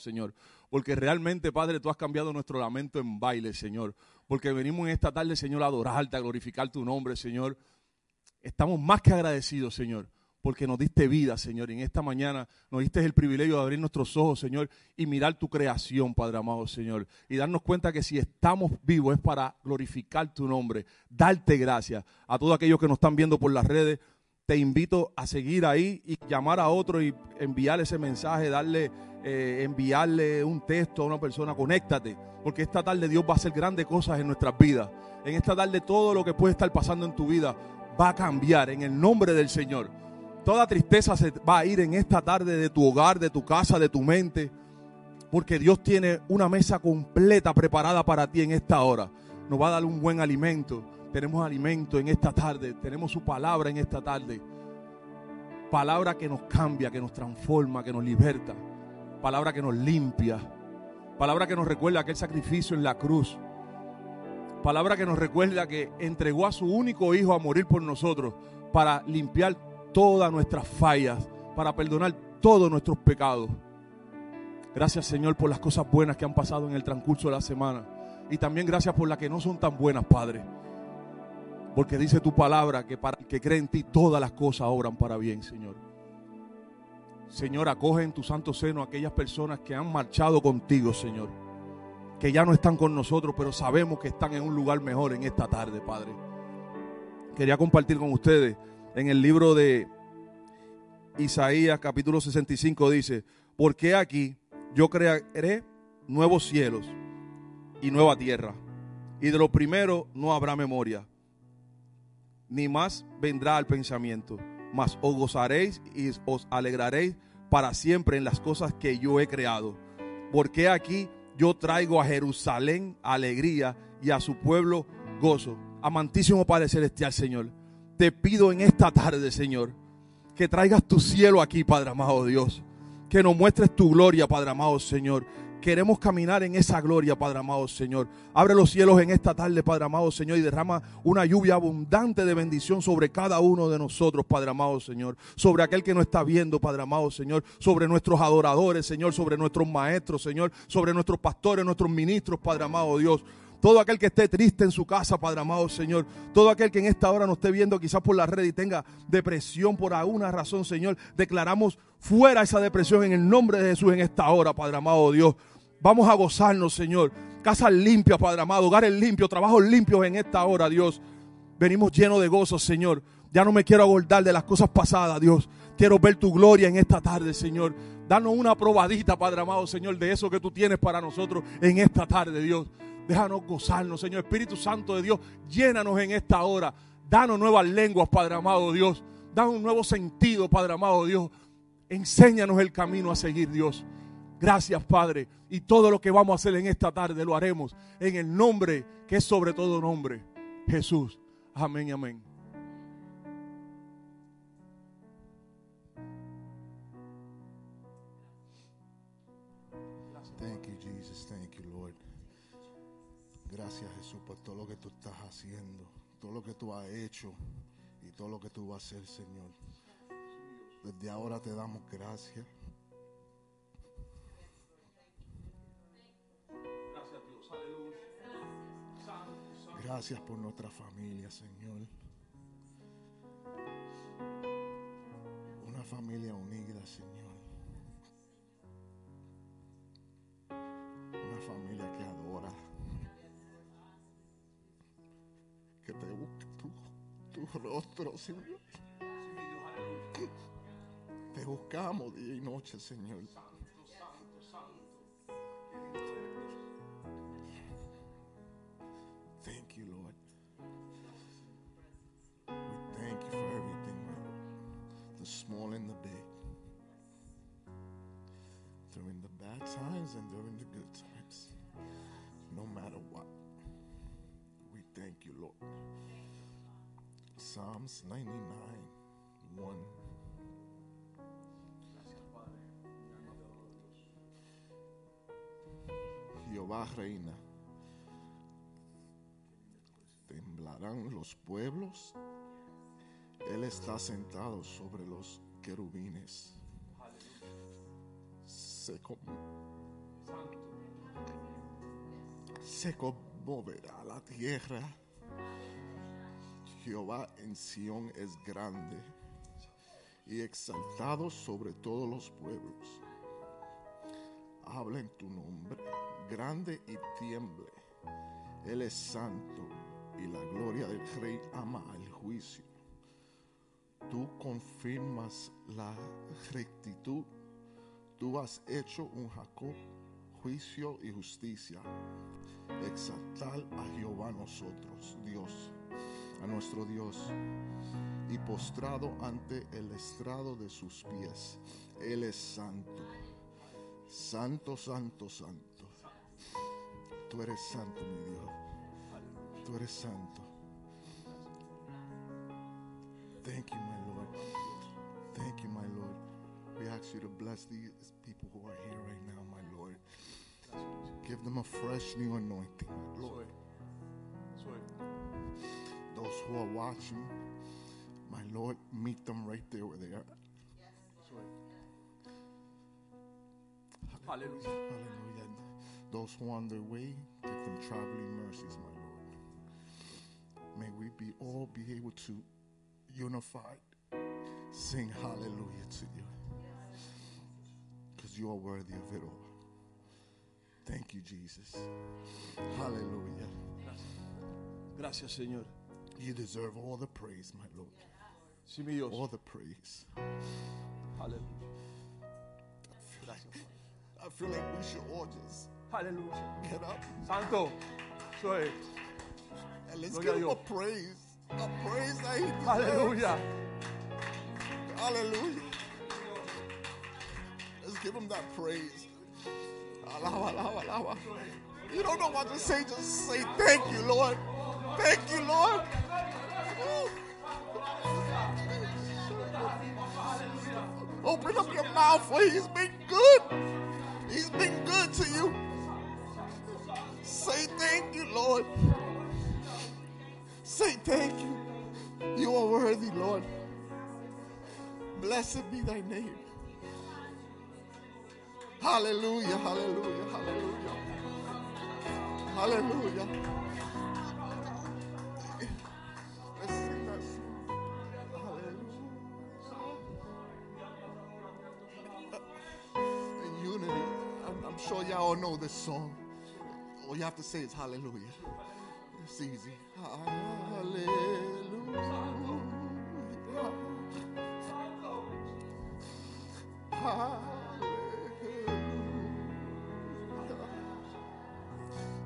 Señor. Porque realmente, Padre, tú has cambiado nuestro lamento en baile, Señor. Porque venimos en esta tarde, Señor, a adorarte, a glorificar tu nombre, Señor. Estamos más que agradecidos, Señor porque nos diste vida, Señor. Y en esta mañana nos diste el privilegio de abrir nuestros ojos, Señor, y mirar tu creación, Padre amado, Señor. Y darnos cuenta que si estamos vivos es para glorificar tu nombre, darte gracias. A todos aquellos que nos están viendo por las redes, te invito a seguir ahí y llamar a otro y enviarle ese mensaje, darle, eh, enviarle un texto a una persona, conéctate, porque esta tarde Dios va a hacer grandes cosas en nuestras vidas. En esta tarde todo lo que puede estar pasando en tu vida va a cambiar en el nombre del Señor. Toda tristeza se va a ir en esta tarde de tu hogar, de tu casa, de tu mente. Porque Dios tiene una mesa completa preparada para ti en esta hora. Nos va a dar un buen alimento. Tenemos alimento en esta tarde. Tenemos su palabra en esta tarde. Palabra que nos cambia, que nos transforma, que nos liberta. Palabra que nos limpia. Palabra que nos recuerda aquel sacrificio en la cruz. Palabra que nos recuerda que entregó a su único hijo a morir por nosotros para limpiar todas nuestras fallas, para perdonar todos nuestros pecados. Gracias Señor por las cosas buenas que han pasado en el transcurso de la semana. Y también gracias por las que no son tan buenas, Padre. Porque dice tu palabra que para el que cree en ti todas las cosas obran para bien, Señor. Señor, acoge en tu santo seno a aquellas personas que han marchado contigo, Señor. Que ya no están con nosotros, pero sabemos que están en un lugar mejor en esta tarde, Padre. Quería compartir con ustedes en el libro de Isaías capítulo 65 dice, porque aquí yo crearé nuevos cielos y nueva tierra, y de lo primero no habrá memoria, ni más vendrá al pensamiento, mas os gozaréis y os alegraréis para siempre en las cosas que yo he creado, porque aquí yo traigo a Jerusalén alegría y a su pueblo gozo. Amantísimo Padre Celestial, Señor te pido en esta tarde, Señor, que traigas tu cielo aquí, Padre amado Dios. Que nos muestres tu gloria, Padre amado Señor. Queremos caminar en esa gloria, Padre amado Señor. Abre los cielos en esta tarde, Padre amado Señor, y derrama una lluvia abundante de bendición sobre cada uno de nosotros, Padre amado Señor. Sobre aquel que no está viendo, Padre amado Señor. Sobre nuestros adoradores, Señor. Sobre nuestros maestros, Señor. Sobre nuestros pastores, nuestros ministros, Padre amado Dios. Todo aquel que esté triste en su casa, Padre amado Señor. Todo aquel que en esta hora nos esté viendo quizás por la red y tenga depresión por alguna razón, Señor. Declaramos fuera esa depresión en el nombre de Jesús en esta hora, Padre amado Dios. Vamos a gozarnos, Señor. Casas limpias, Padre amado. Hogares limpios, trabajos limpios en esta hora, Dios. Venimos llenos de gozo, Señor. Ya no me quiero abordar de las cosas pasadas, Dios. Quiero ver tu gloria en esta tarde, Señor. Danos una probadita, Padre amado, Señor, de eso que tú tienes para nosotros en esta tarde, Dios. Déjanos gozarnos, Señor. Espíritu Santo de Dios, llénanos en esta hora. Danos nuevas lenguas, Padre amado Dios. Danos un nuevo sentido, Padre amado Dios. Enséñanos el camino a seguir, Dios. Gracias, Padre. Y todo lo que vamos a hacer en esta tarde lo haremos en el nombre que es sobre todo nombre. Jesús. Amén y amén. Gracias Jesús por todo lo que tú estás haciendo, todo lo que tú has hecho y todo lo que tú vas a hacer, Señor. Desde ahora te damos. Gracias Gracias por nuestra familia, Señor. Una familia unida, Señor. Una familia que adora. que te busque tu, rostro, Señor. Te buscamos día y noche, Señor. Small and the big. During the bad times and during the good times. No matter what. We thank you, Lord. Psalms 99, 1. Jehová reina. Temblarán los pueblos. Él está sentado sobre los querubines se, con- se la tierra. Jehová en Sión es grande y exaltado sobre todos los pueblos. Habla en tu nombre, grande y tiemble. Él es santo y la gloria del rey ama el juicio. Tú confirmas la rectitud. Tú has hecho un Jacob juicio y justicia. Exaltar a Jehová nosotros, Dios, a nuestro Dios, y postrado ante el estrado de sus pies. Él es santo, santo, santo, santo. Tú eres santo, mi Dios. Tú eres santo. Thank you, my Lord. Thank you, my Lord. We ask you to bless these people who are here right now, my Lord. Give them a fresh new anointing, my Lord. Those who are watching, my Lord, meet them right there where they are. Aleluya. Hallelujah. Those who are on their way, give them traveling mercies, my Lord. May we be all be able to unified sing hallelujah to you. Because you are worthy of it all. Thank you, Jesus. Hallelujah. Gracias, Señor. You deserve all the praise, my Lord. Sí, mi Dios. All the praise. Aleluya. Gracias. I feel like we should all just Aleluya. get up Santo. Soy. and let's Gloria give him a praise. A praise that he deserves. Aleluya. Hallelujah. Let's give him that praise. Alaba, alaba, alaba. You don't know what to say, just say thank you, Lord. Thank you, Lord. Open up your mouth for he's been good. He's been good to you. Say thank you, Lord. Say thank you. You are worthy, Lord. Blessed be thy name. Hallelujah, hallelujah, hallelujah. Hallelujah. Let's sing that song. Hallelujah. In unity. I'm, I'm sure y'all all know this song. All you have to say is hallelujah. It's easy. Hallelujah.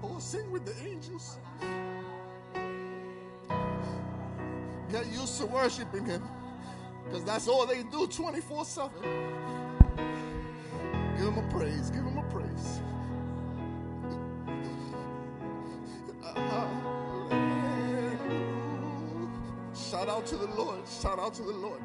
Oh, sing with the angels. Get used to worshiping Him because that's all they do 24 7. Give Him a praise. Give Him out to the Lord. Shout out to the Lord.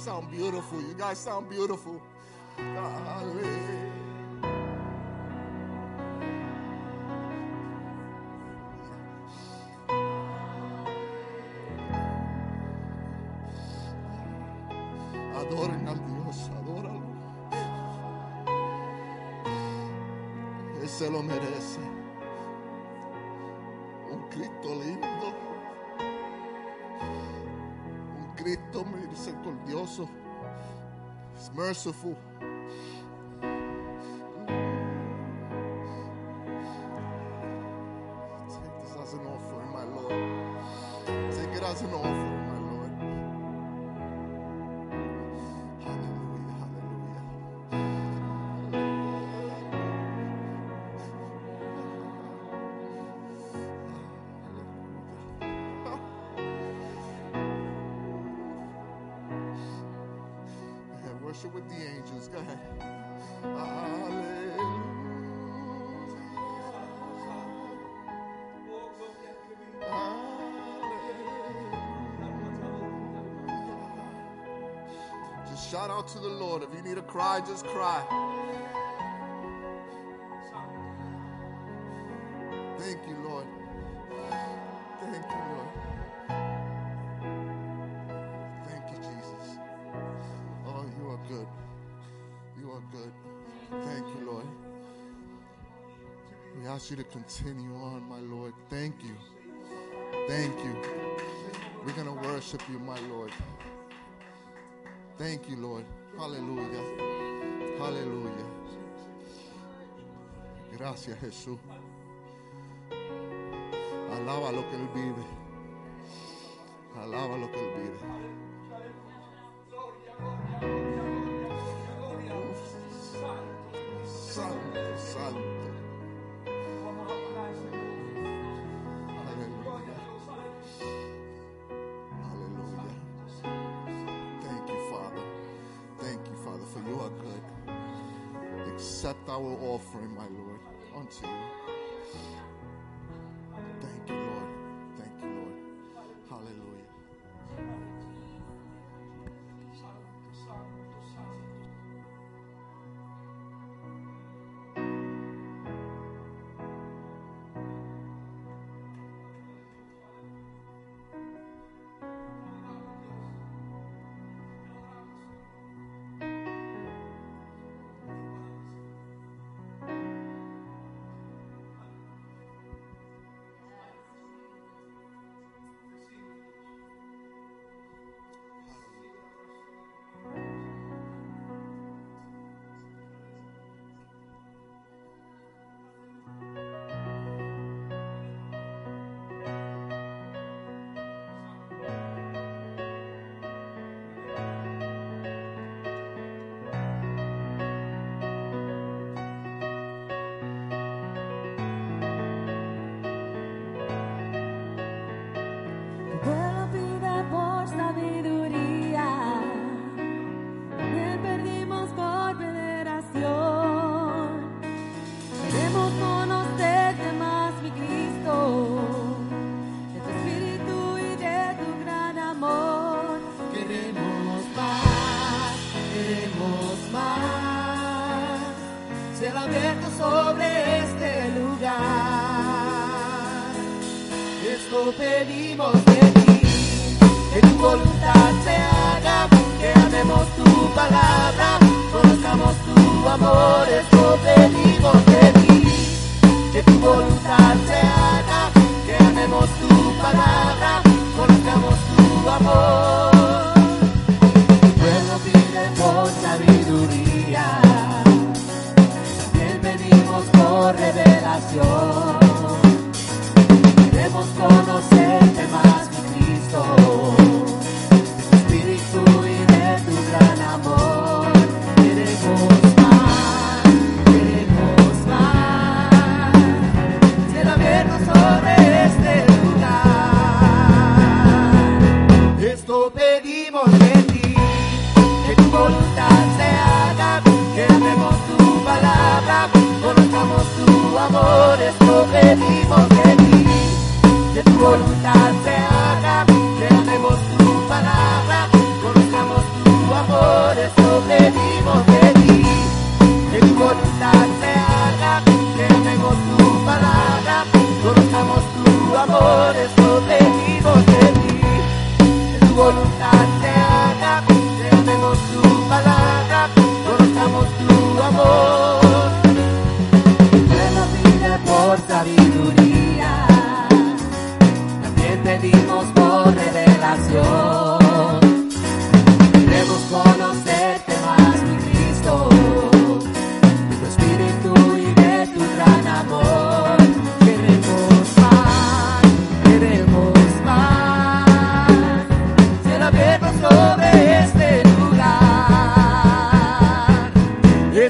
Sound beautiful. You guys sound beautiful. Merciful. dancing with the angels. Go ahead. Hallelujah. Just shout out to the Lord. If you need to cry, just cry. continue on, my Lord. Thank you. Thank you. We're going to worship you, my Lord. Thank you, Lord. Hallelujah. Hallelujah. Gracias, Jesús. Alaba lo que Él vive. Alaba lo que Él vive. offering, my Lord, unto you.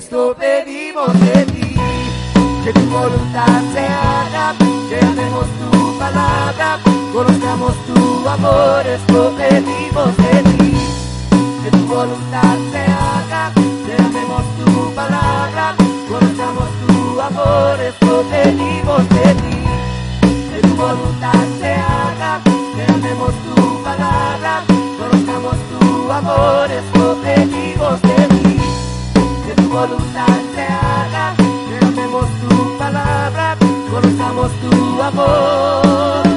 esto pedimos de ti, que tu voluntad se haga, que amemos tu palabra, conozcamos tu amor, esto pedimos de ti, que tu voluntad se haga, que amemos tu palabra, conozcamos tu amor, esto pedimos de ti, que tu voluntad se haga, que amemos tu palabra, conozcamos tu amor, esto voluntad se haga, clamemos tu palabra, conozcamos tu amor.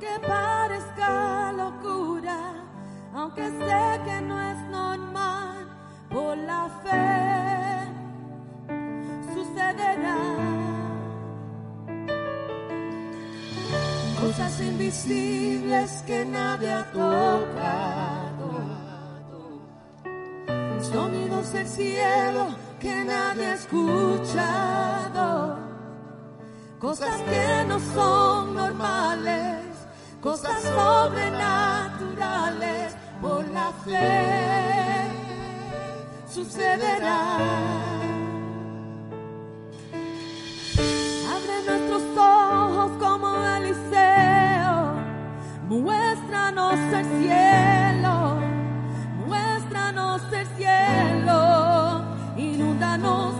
aunque parezca locura, aunque sé que no es normal, por la fe sucederá. Cosas invisibles que nadie ha tocado, sonidos del cielo que nadie ha escuchado, cosas que no son normales cosas sobrenaturales por la fe sucederán. Abre nuestros ojos como Eliseo, muéstranos el cielo, muéstranos el cielo, inúndanos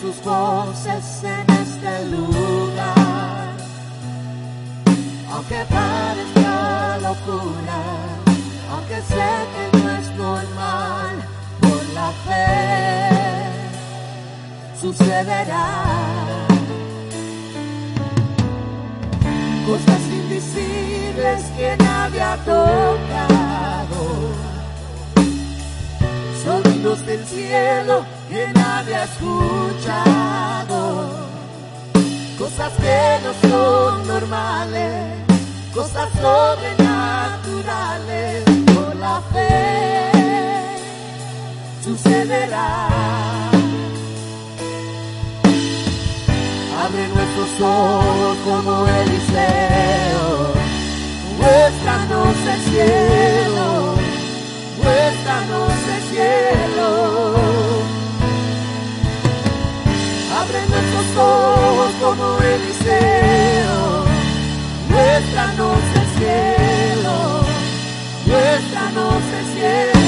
sus voces en este lugar. Aunque parezca locura, aunque sé que no es normal, por la fe sucederá. Cosas invisibles que nadie ha tocado. Sonidos del cielo que nadie ha escuchado. Cosas que no son normales, cosas sobrenaturales. Por la fe sucederá. Abre nuestros ojos como Eliseo. Muéstranos el cielo. Muéstranos el cielo. Abre nuestros ojos como Eliseo. Muéstranos el cielo. Muéstranos el cielo.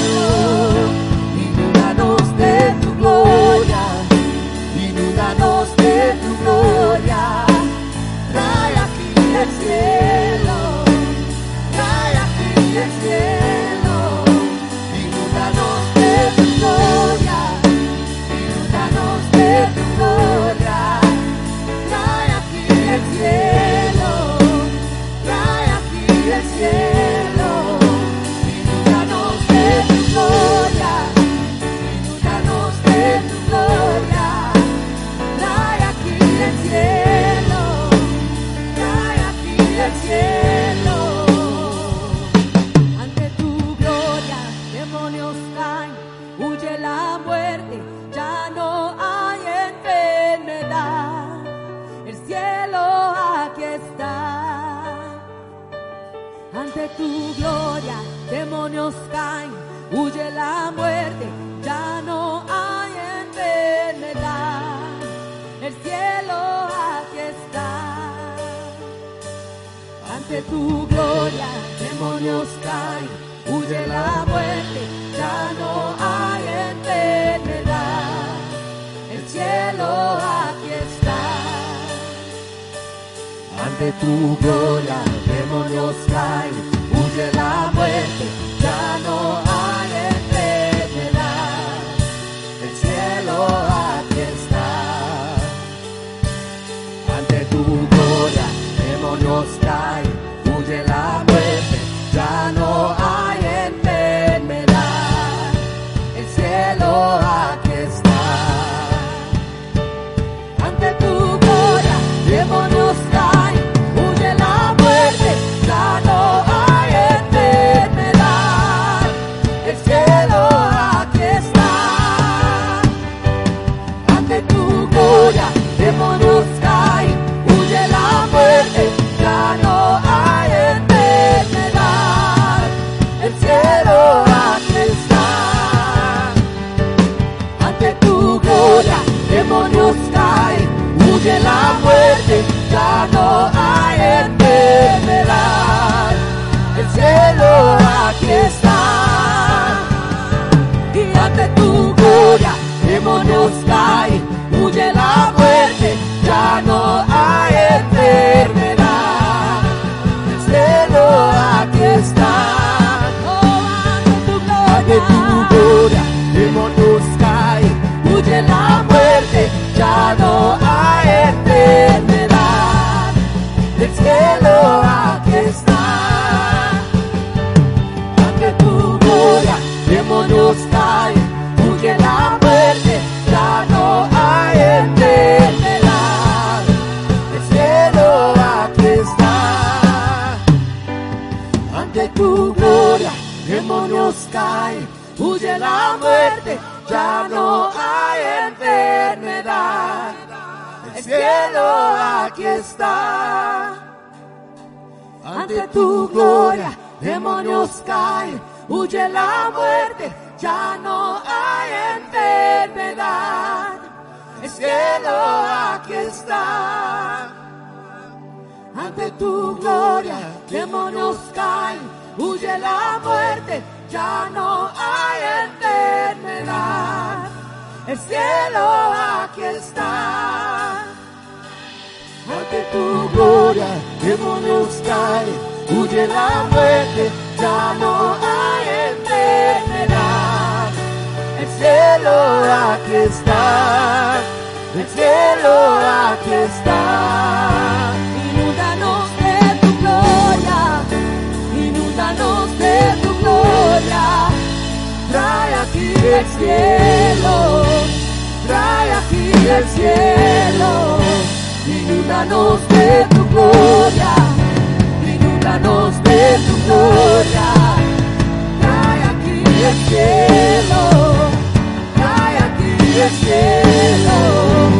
Ya no hay enfermedad. El cielo aquí está. Ante tu gloria, demonios caen, huye la muerte, ya no hay enfermedad. El cielo aquí está. Ante tu gloria, demonios caen, huye la muerte, Ante tu gloria, demonios caen, huye la muerte, ya no hay enfermedad. El cielo aquí está. Ante tu gloria, demonios caen, huye la muerte, ya no hay enfermedad. El cielo aquí está ante tu gloria, demonios caen, huye la muerte, ya no hay enfermedad. El cielo aquí está, el cielo aquí está. Inúndanos de tu gloria, inúndanos de tu gloria. Trae aquí el cielo, trae aquí el cielo. inúndanos de tu gloria, inúndanos de tu glória. Cai aqui el cielo, aqui, aquí cielo.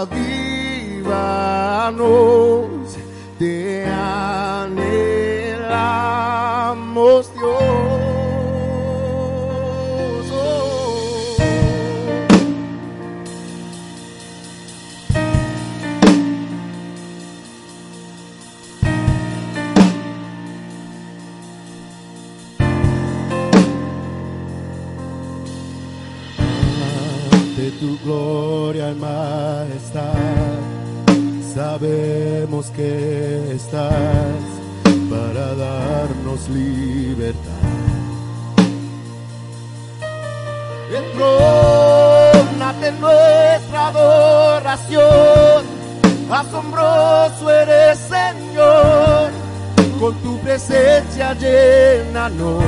avívanos de amor. sabemos que estás para darnos libertad. Entrónate nuestra adoración, asombroso eres Señor, con tu presencia llénanos.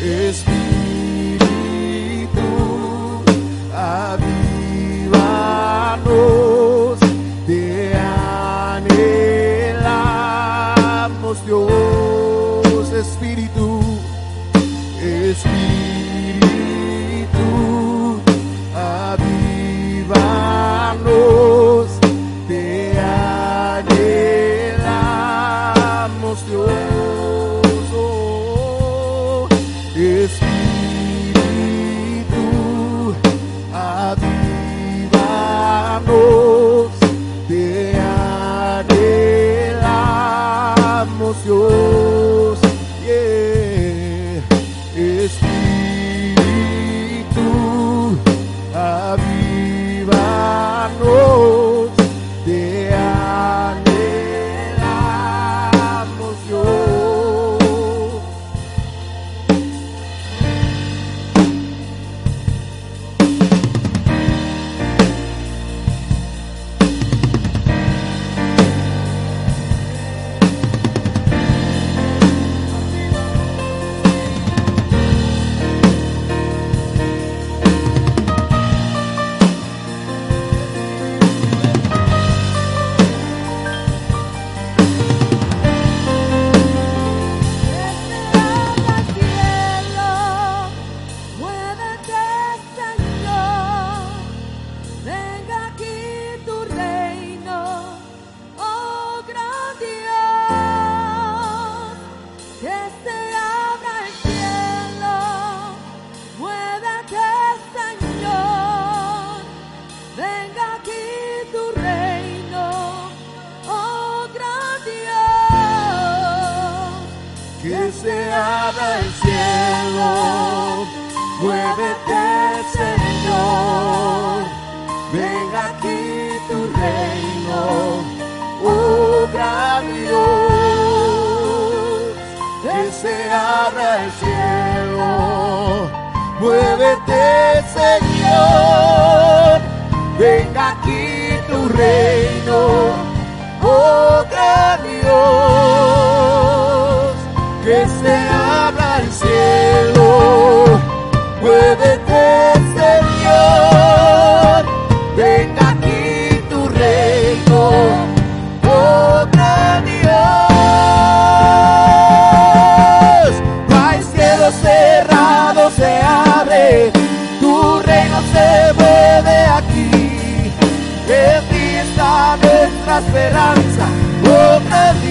Espíritu, Oh.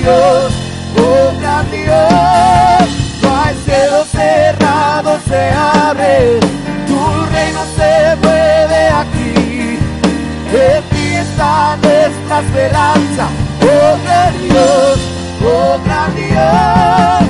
Dios, un gran Dios. No hay cielo cerrado, se abre, tu reino se mueve aquí. En ti está nuestra esperanza, oh gran Dios, oh gran Dios.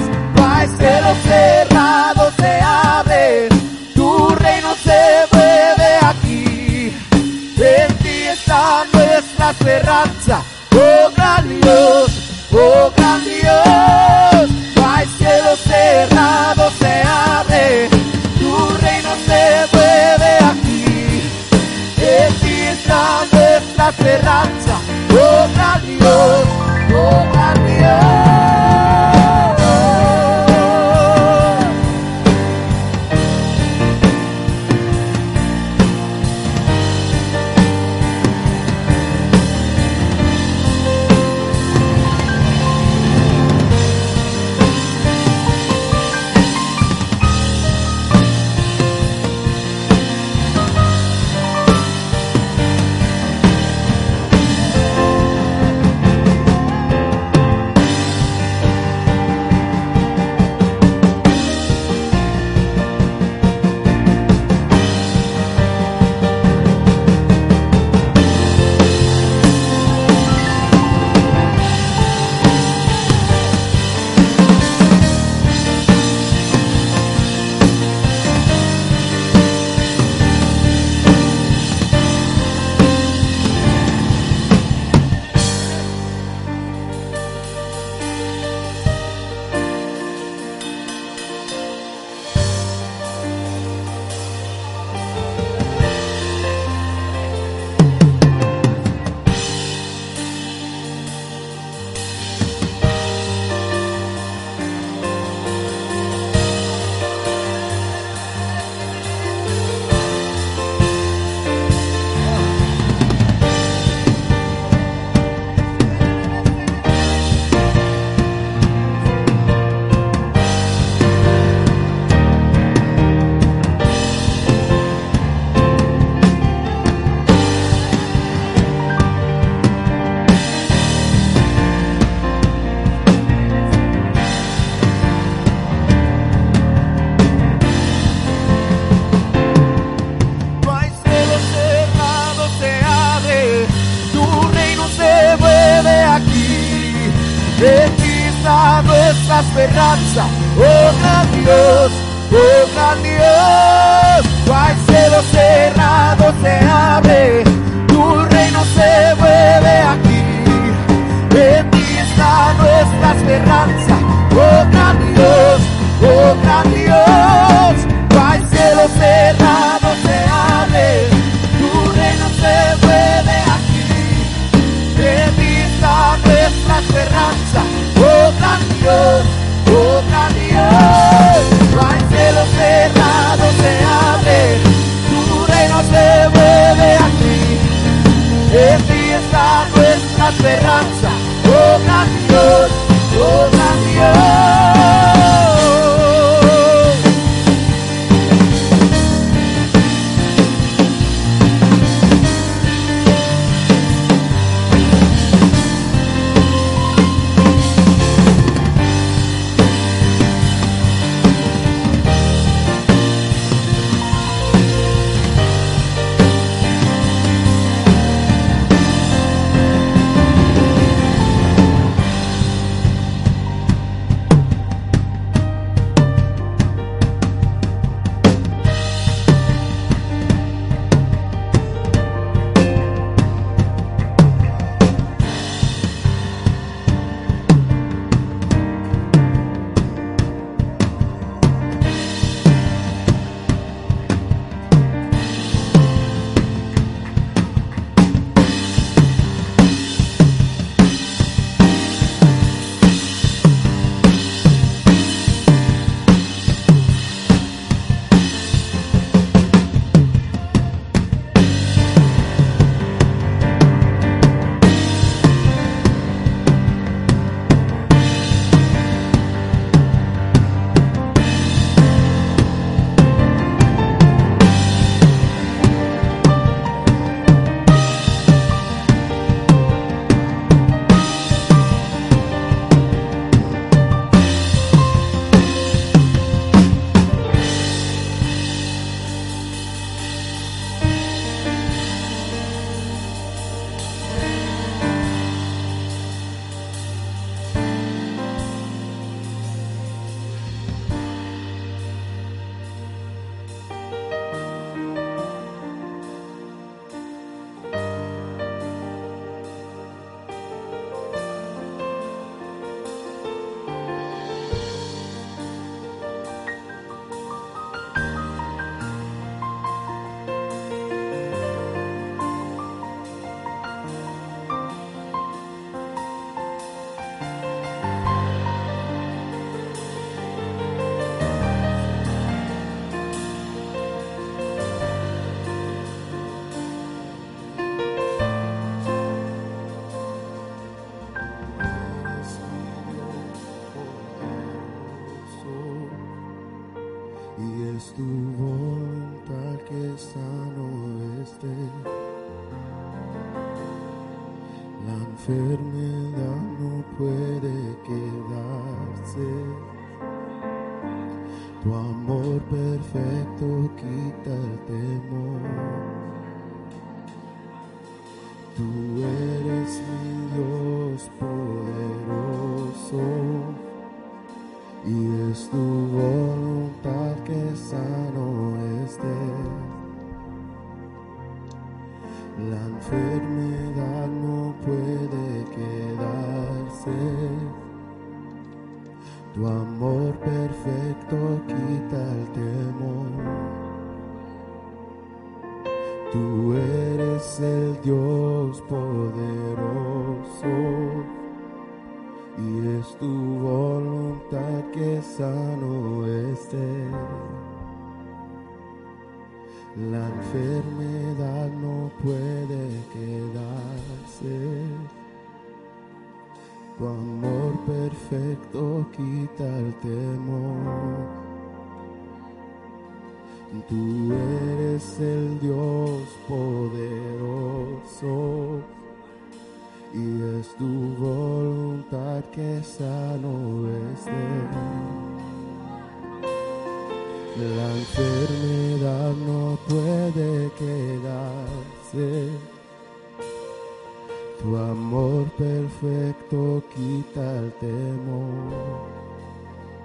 Perfecto quita el temor.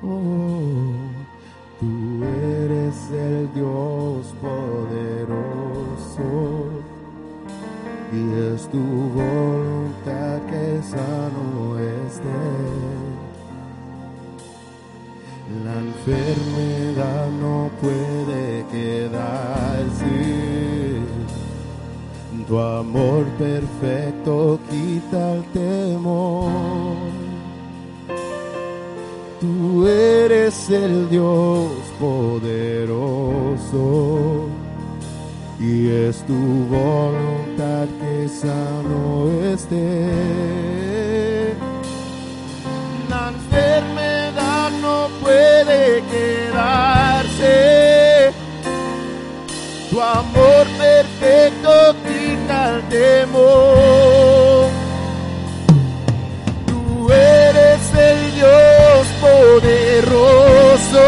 Oh, tú eres el Dios poderoso y es tu voluntad que sano esté. La enfermedad no puede quedarse. Tu amor perfecto quita el temor. Tú eres el Dios poderoso y es tu voluntad que sano esté. La enfermedad no puede quedarse. Tu amor perfecto el temor. Tú eres el Dios poderoso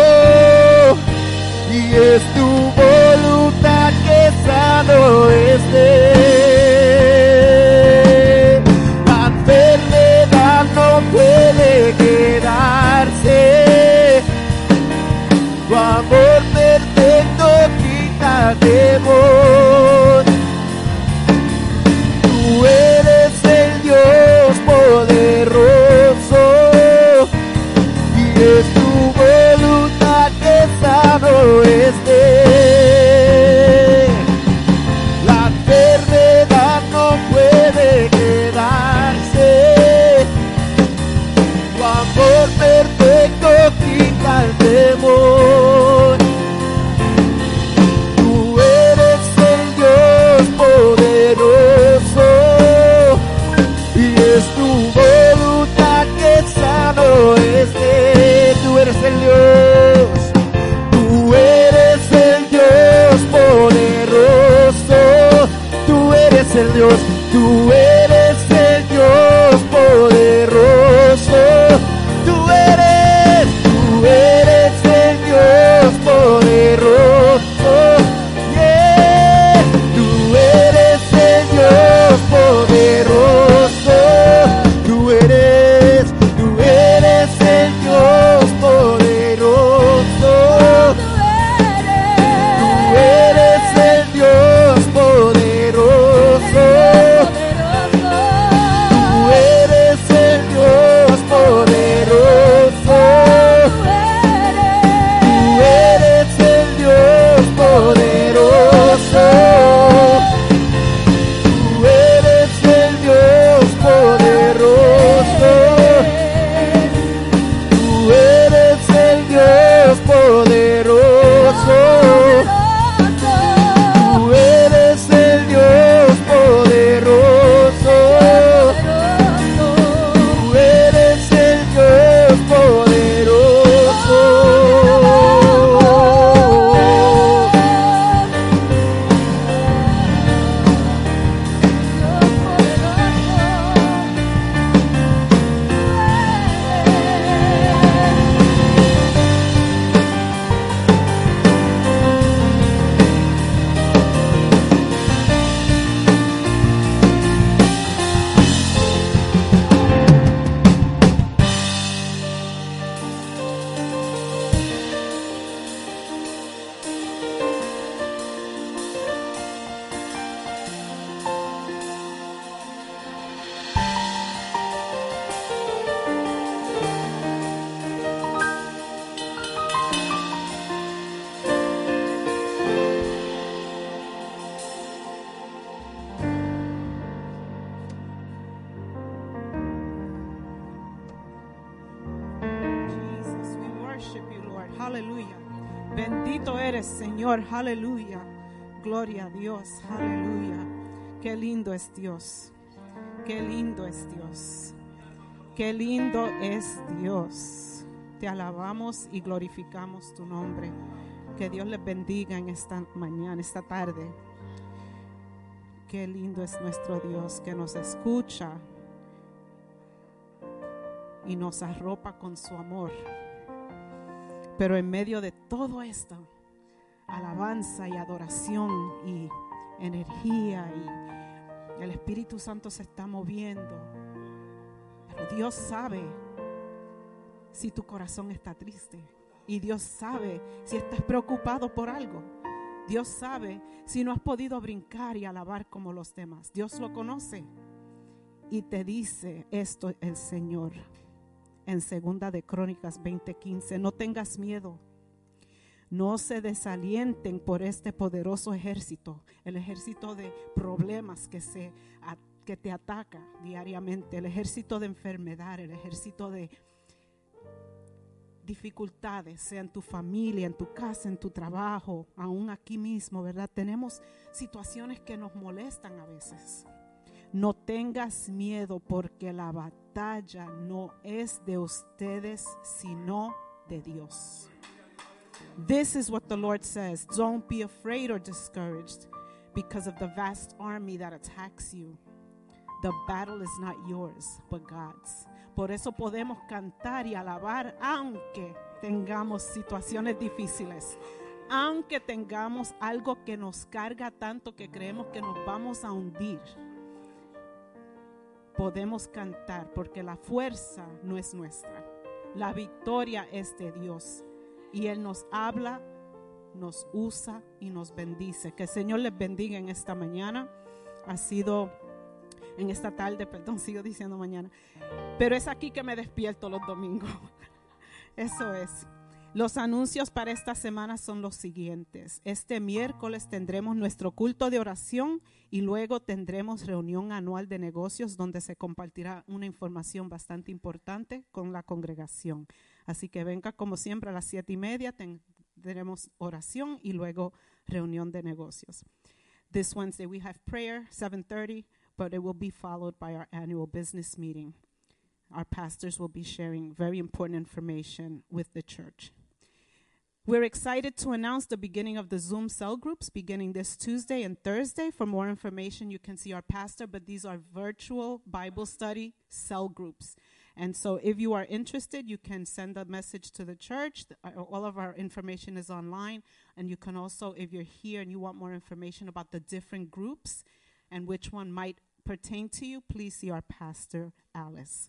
y es tu voluntad que sano esté. Señor. Aleluya. Gloria a Dios. Aleluya. Qué lindo es Dios. Qué lindo es Dios. Qué lindo es Dios. Te alabamos y glorificamos tu nombre. Que Dios les bendiga en esta mañana, esta tarde. Qué lindo es nuestro Dios que nos escucha y nos arropa con su amor. Pero en medio de todo esto, alabanza y adoración y energía y el Espíritu Santo se está moviendo. Pero Dios sabe si tu corazón está triste. Y Dios sabe si estás preocupado por algo. Dios sabe si no has podido brincar y alabar como los demás. Dios lo conoce. Y te dice esto el Señor en segunda de Crónicas 20:15, no tengas miedo. No se desalienten por este poderoso ejército, el ejército de problemas que se que te ataca diariamente, el ejército de enfermedad, el ejército de dificultades, sea en tu familia, en tu casa, en tu trabajo, aún aquí mismo, ¿verdad? Tenemos situaciones que nos molestan a veces. No tengas miedo porque la batalla no es de ustedes, sino de Dios. This is what the Lord says. Don't be afraid or discouraged because of the vast army that attacks you. The battle is not yours, but God's. Por eso podemos cantar y alabar aunque tengamos situaciones difíciles, aunque tengamos algo que nos carga tanto que creemos que nos vamos a hundir. Podemos cantar porque la fuerza no es nuestra. La victoria es de Dios. Y Él nos habla, nos usa y nos bendice. Que el Señor les bendiga en esta mañana. Ha sido en esta tarde, perdón, sigo diciendo mañana. Pero es aquí que me despierto los domingos. Eso es. Los anuncios para esta semana son los siguientes. Este miércoles tendremos nuestro culto de oración y luego tendremos reunión anual de negocios donde se compartirá una información bastante importante con la congregación. Así que venga como siempre a las siete y media, tendremos oración y luego reunión de negocios. This Wednesday we have prayer, 7:30, but it will be followed by our annual business meeting. Our pastors will be sharing very important information with the church. We're excited to announce the beginning of the Zoom cell groups beginning this Tuesday and Thursday. For more information, you can see our pastor, but these are virtual Bible study cell groups. And so, if you are interested, you can send a message to the church. The- uh, All of our information is online. And you can also, if you're here and you want more information about the different groups and which one might pertain to you, please see our pastor, Alice.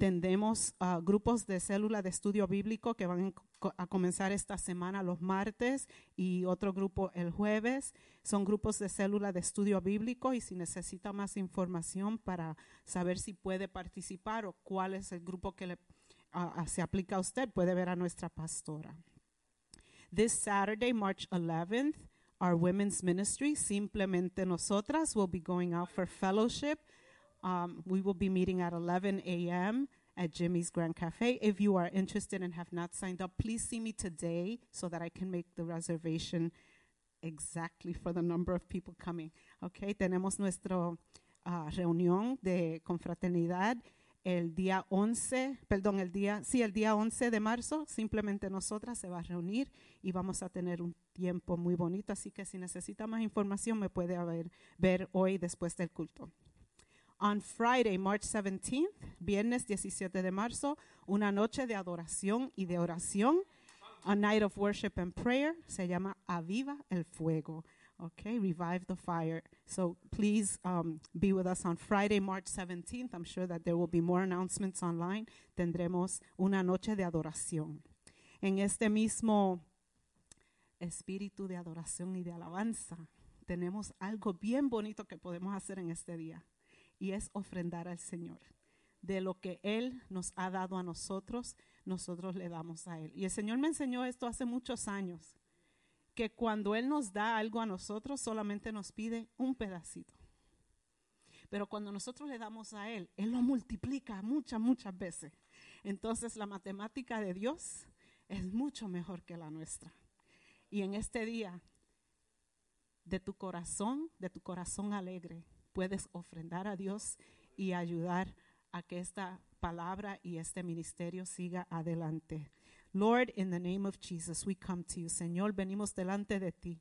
Tendremos ah, grupos de célula de estudio bíblico que van a comenzar esta semana los martes y otro grupo el jueves. Son grupos de célula de estudio bíblico y si necesita más información para saber si puede participar o cuál es el grupo que se aplica a usted, puede ver a nuestra pastora. This Saturday, March 11th, our women's ministry, Simplemente Nosotras, will be going out for fellowship. Um, we will be meeting at 11 a.m. at Jimmy's Grand Cafe. If you are interested and have not signed up, please see me today so that I can make the reservation exactly for the number of people coming. Okay, tenemos nuestra reunión de confraternidad el día 11, perdón, el día, sí, el día 11 de marzo, simplemente nosotras se va a reunir y vamos a tener un tiempo muy bonito, así que si necesita más información me puede ver hoy después del culto. On Friday, March 17th, viernes 17 de marzo, una noche de adoración y de oración, a night of worship and prayer, se llama Aviva el Fuego. Okay, revive the fire. So please um, be with us on Friday, March 17th. I'm sure that there will be more announcements online. Tendremos una noche de adoración. En este mismo espíritu de adoración y de alabanza, tenemos algo bien bonito que podemos hacer en este día y es ofrendar al Señor. De lo que Él nos ha dado a nosotros, nosotros le damos a Él. Y el Señor me enseñó esto hace muchos años, que cuando Él nos da algo a nosotros, solamente nos pide un pedacito. Pero cuando nosotros le damos a Él, Él lo multiplica muchas, muchas veces. Entonces la matemática de Dios es mucho mejor que la nuestra. Y en este día, de tu corazón, de tu corazón alegre, puedes ofrendar a Dios y ayudar a que esta palabra y este ministerio siga adelante. Lord, in the name of Jesus, we come to you. Señor, venimos delante de ti,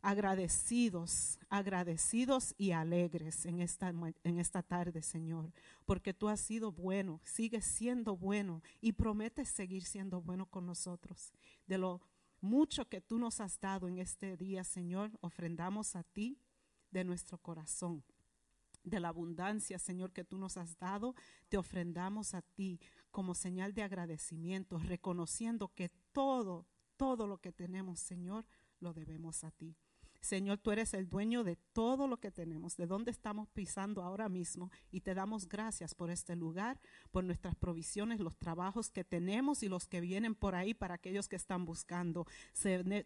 agradecidos, agradecidos y alegres en esta, en esta tarde, Señor, porque tú has sido bueno, sigues siendo bueno y prometes seguir siendo bueno con nosotros. De lo mucho que tú nos has dado en este día, Señor, ofrendamos a ti de nuestro corazón. De la abundancia, Señor, que tú nos has dado, te ofrendamos a ti como señal de agradecimiento, reconociendo que todo, todo lo que tenemos, Señor, lo debemos a ti. Señor, tú eres el dueño de todo lo que tenemos, de dónde estamos pisando ahora mismo. Y te damos gracias por este lugar, por nuestras provisiones, los trabajos que tenemos y los que vienen por ahí para aquellos que están buscando.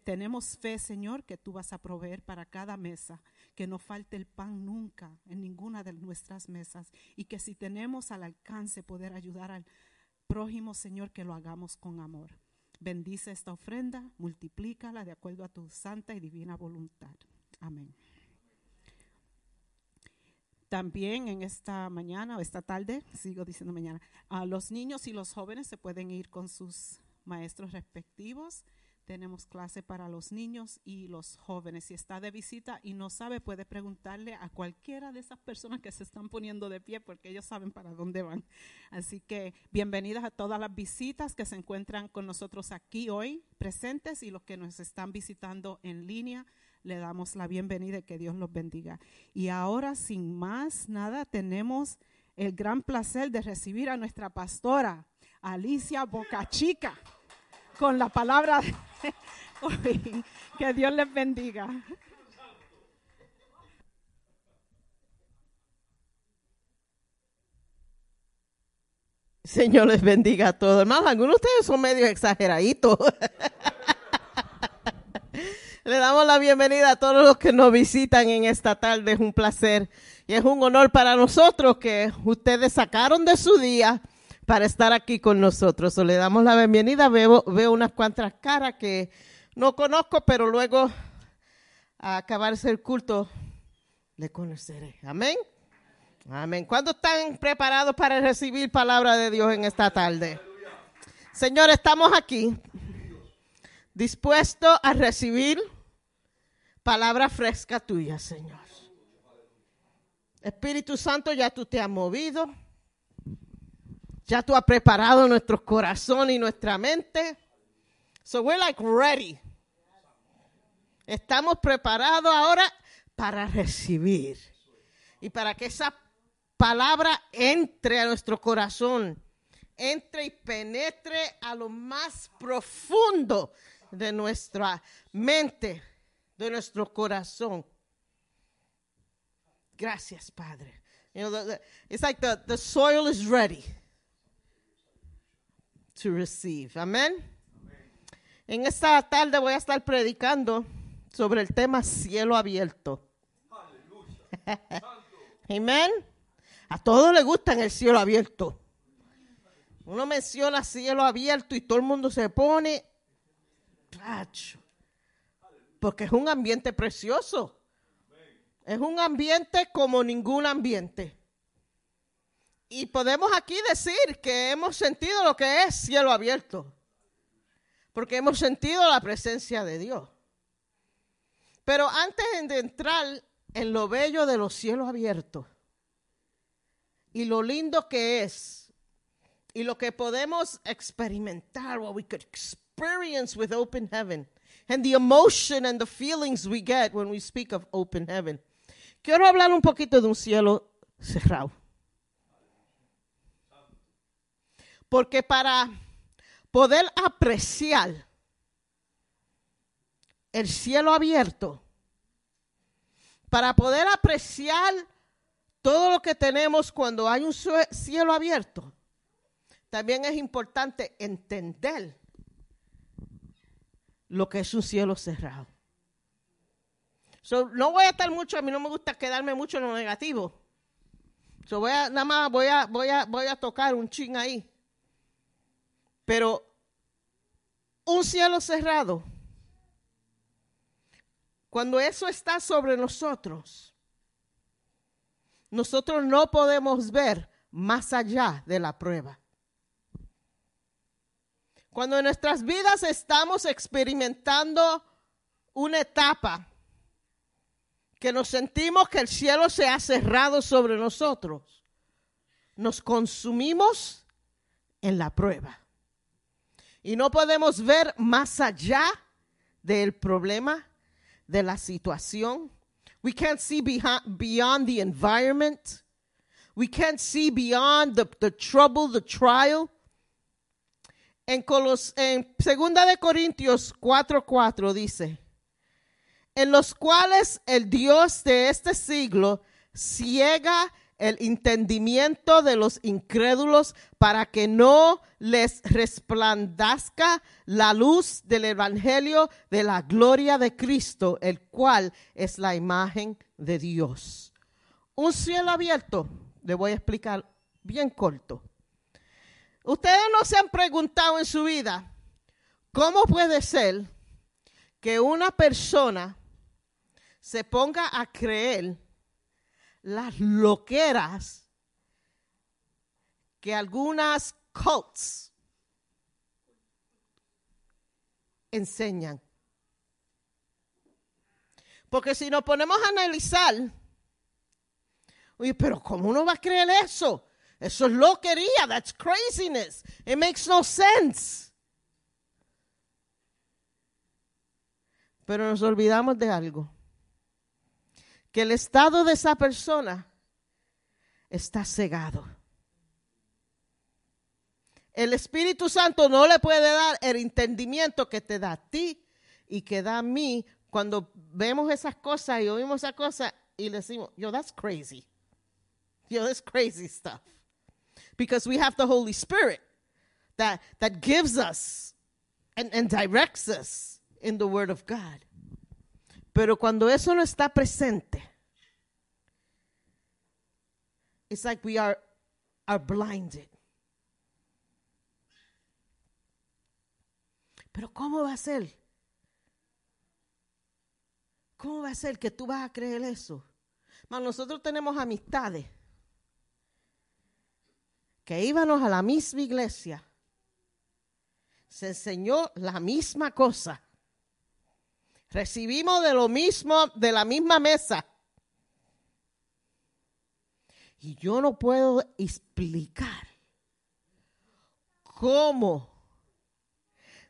Tenemos fe, Señor, que tú vas a proveer para cada mesa, que no falte el pan nunca en ninguna de nuestras mesas. Y que si tenemos al alcance poder ayudar al prójimo, Señor, que lo hagamos con amor. Bendice esta ofrenda, multiplícala de acuerdo a tu santa y divina voluntad. Amén. También en esta mañana o esta tarde, sigo diciendo mañana, a los niños y los jóvenes se pueden ir con sus maestros respectivos. Tenemos clase para los niños y los jóvenes. Si está de visita y no sabe, puede preguntarle a cualquiera de esas personas que se están poniendo de pie porque ellos saben para dónde van. Así que bienvenidas a todas las visitas que se encuentran con nosotros aquí hoy presentes y los que nos están visitando en línea. Le damos la bienvenida y que Dios los bendiga. Y ahora, sin más nada, tenemos el gran placer de recibir a nuestra pastora, Alicia Bocachica, con la palabra de Que Dios les bendiga. Señor les bendiga a todos. Hermanos, algunos de ustedes son medio exageraditos. Le damos la bienvenida a todos los que nos visitan en esta tarde. Es un placer y es un honor para nosotros que ustedes sacaron de su día para estar aquí con nosotros. So, le damos la bienvenida. Veo, unas cuantas caras que no conozco, pero luego a acabarse el culto le conoceré. Amén. Amén. ¿Cuándo están preparados para recibir palabra de Dios en esta tarde? Señor, estamos aquí dispuestos a recibir palabra fresca tuya, Señor. Espíritu Santo, ya tú te has movido. Ya tú has preparado nuestros corazones y nuestra mente. So we're like ready. Estamos preparados ahora para recibir y para que esa palabra entre a nuestro corazón, entre y penetre a lo más profundo de nuestra mente, de nuestro corazón. Gracias, Padre. You know, the- it's like the, the soil is ready to receive. Amén. En esta tarde voy a estar predicando sobre el tema cielo abierto. Amén. A todos les gusta en el cielo abierto. Uno menciona cielo abierto y todo el mundo se pone. Porque es un ambiente precioso. Es un ambiente como ningún ambiente. Y podemos aquí decir que hemos sentido lo que es cielo abierto. Porque hemos sentido la presencia de Dios. Pero antes de entrar en lo bello de los cielos abiertos y lo lindo que es y lo que podemos experimentar, what we could experience with open heaven and the emotion and the feelings we get when we speak of open heaven. Quiero hablar un poquito de un cielo cerrado. Porque para poder apreciar el cielo abierto, para poder apreciar todo lo que tenemos cuando hay un cielo abierto, también es importante entender lo que es un cielo cerrado. So, no voy a estar mucho, a mí no me gusta quedarme mucho en lo negativo. So, voy a, nada más voy a, voy a, voy a tocar un chin ahí. Pero un cielo cerrado, cuando eso está sobre nosotros, nosotros no podemos ver más allá de la prueba. Cuando en nuestras vidas estamos experimentando una etapa que nos sentimos que el cielo se ha cerrado sobre nosotros, nos consumimos en la prueba. Y no podemos ver más allá del problema, de la situación. We can't see beyond the environment. We can't see beyond the, the trouble, the trial. En, Colos, en Segunda de Corintios 4:4 dice, en los cuales el Dios de este siglo ciega el entendimiento de los incrédulos para que no les resplandezca la luz del Evangelio de la gloria de Cristo, el cual es la imagen de Dios. Un cielo abierto, le voy a explicar bien corto. Ustedes no se han preguntado en su vida, ¿cómo puede ser que una persona se ponga a creer las loqueras que algunas cults enseñan. Porque si nos ponemos a analizar, oye, pero ¿cómo uno va a creer eso? Eso es loquería, that's craziness. It makes no sense. Pero nos olvidamos de algo que el estado de esa persona está cegado. El Espíritu Santo no le puede dar el entendimiento que te da a ti y que da a mí cuando vemos esas cosas y oímos esas cosas y le decimos, yo, that's crazy. Yo, that's crazy stuff. Because we have the Holy Spirit that, that gives us and, and directs us in the Word of God. Pero cuando eso no está presente, it's like we are, are blinded. Pero ¿cómo va a ser? ¿Cómo va a ser que tú vas a creer eso? Mas nosotros tenemos amistades que íbamos a la misma iglesia. Se enseñó la misma cosa. Recibimos de lo mismo, de la misma mesa. Y yo no puedo explicar cómo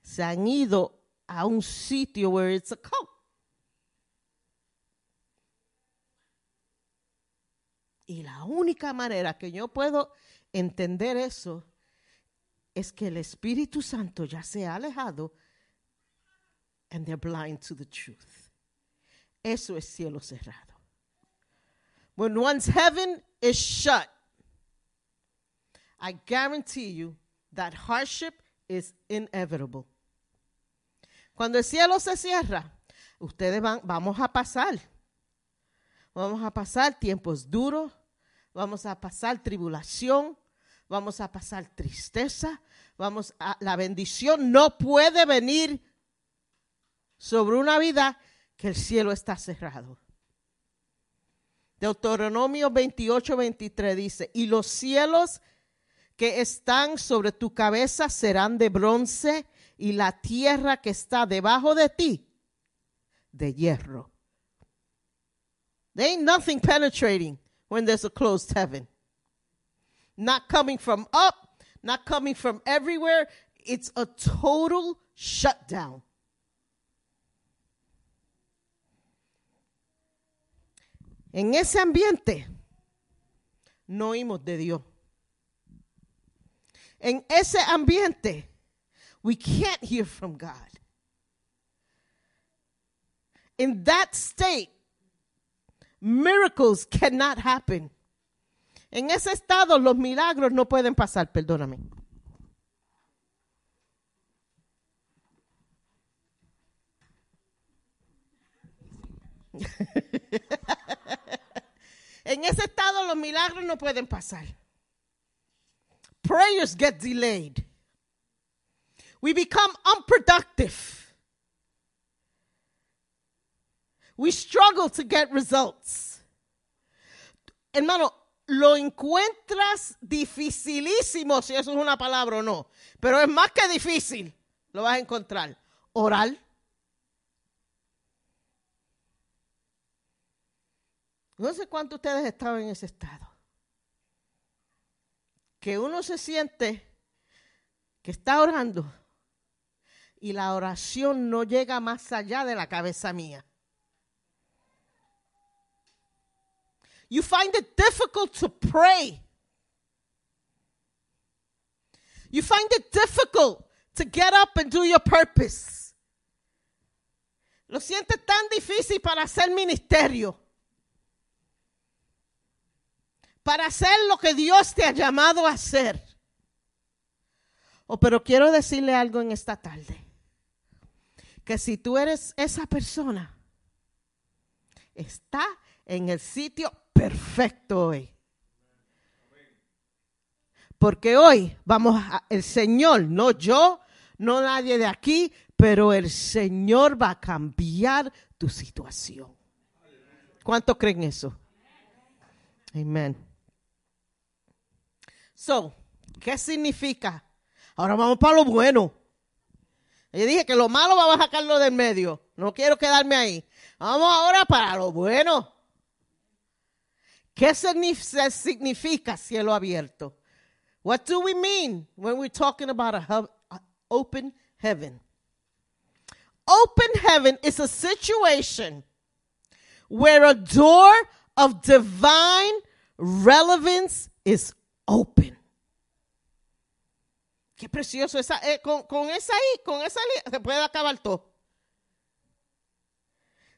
se han ido a un sitio where it's a cult. Y la única manera que yo puedo entender eso es que el Espíritu Santo ya se ha alejado and they're blind to the truth. Eso es cielo cerrado. When one's heaven is shut, I guarantee you that hardship is inevitable. Cuando el cielo se cierra, ustedes van, vamos a pasar. Vamos a pasar tiempos duros, vamos a pasar tribulación, vamos a pasar tristeza, vamos a la bendición no puede venir sobre una vida que el cielo está cerrado. Deuteronomio 28, 23 dice, y los cielos que están sobre tu cabeza serán de bronce y la tierra que está debajo de ti de hierro. There ain't nothing penetrating when there's a closed heaven. Not coming from up, not coming from everywhere. It's a total shutdown. En ese ambiente no oímos de Dios. En ese ambiente we can't hear from God. In that state, miracles cannot happen. En ese estado los milagros no pueden pasar, perdóname. en ese estado los milagros no pueden pasar. Prayers get delayed. We become unproductive. We struggle to get results. Hermano, lo encuentras dificilísimo, si eso es una palabra o no. Pero es más que difícil. Lo vas a encontrar. Oral. No sé cuántos ustedes estaban en ese estado. Que uno se siente que está orando y la oración no llega más allá de la cabeza mía. you find it difficult to pray. You find it difficult to get up and do your purpose. Lo sientes tan difícil para hacer ministerio. Para hacer lo que Dios te ha llamado a hacer. Oh, pero quiero decirle algo en esta tarde. Que si tú eres esa persona, está en el sitio perfecto hoy. Porque hoy vamos a, el Señor, no yo, no nadie de aquí, pero el Señor va a cambiar tu situación. ¿Cuántos creen eso? Amén. So, ¿qué significa? Ahora vamos para lo bueno. Yo dije que lo malo vamos a sacarlo del medio. No quiero quedarme ahí. Vamos ahora para lo bueno. ¿Qué signif- significa cielo abierto? What do we mean when we're talking about a open heaven? Open heaven is a situation where a door of divine relevance is open. Qué precioso. Esa, eh, con, con esa ahí, con esa se puede acabar todo.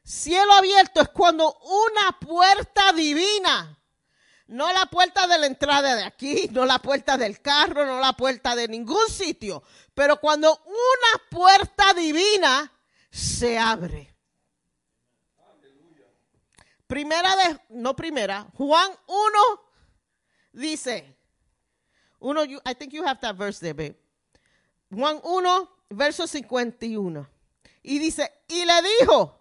Cielo abierto es cuando una puerta divina, no la puerta de la entrada de aquí, no la puerta del carro, no la puerta de ningún sitio, pero cuando una puerta divina se abre. Primera de, no primera, Juan 1 dice, uno, you- I think you have that verse there, babe. Juan 1, verso 51. Y dice, y le dijo,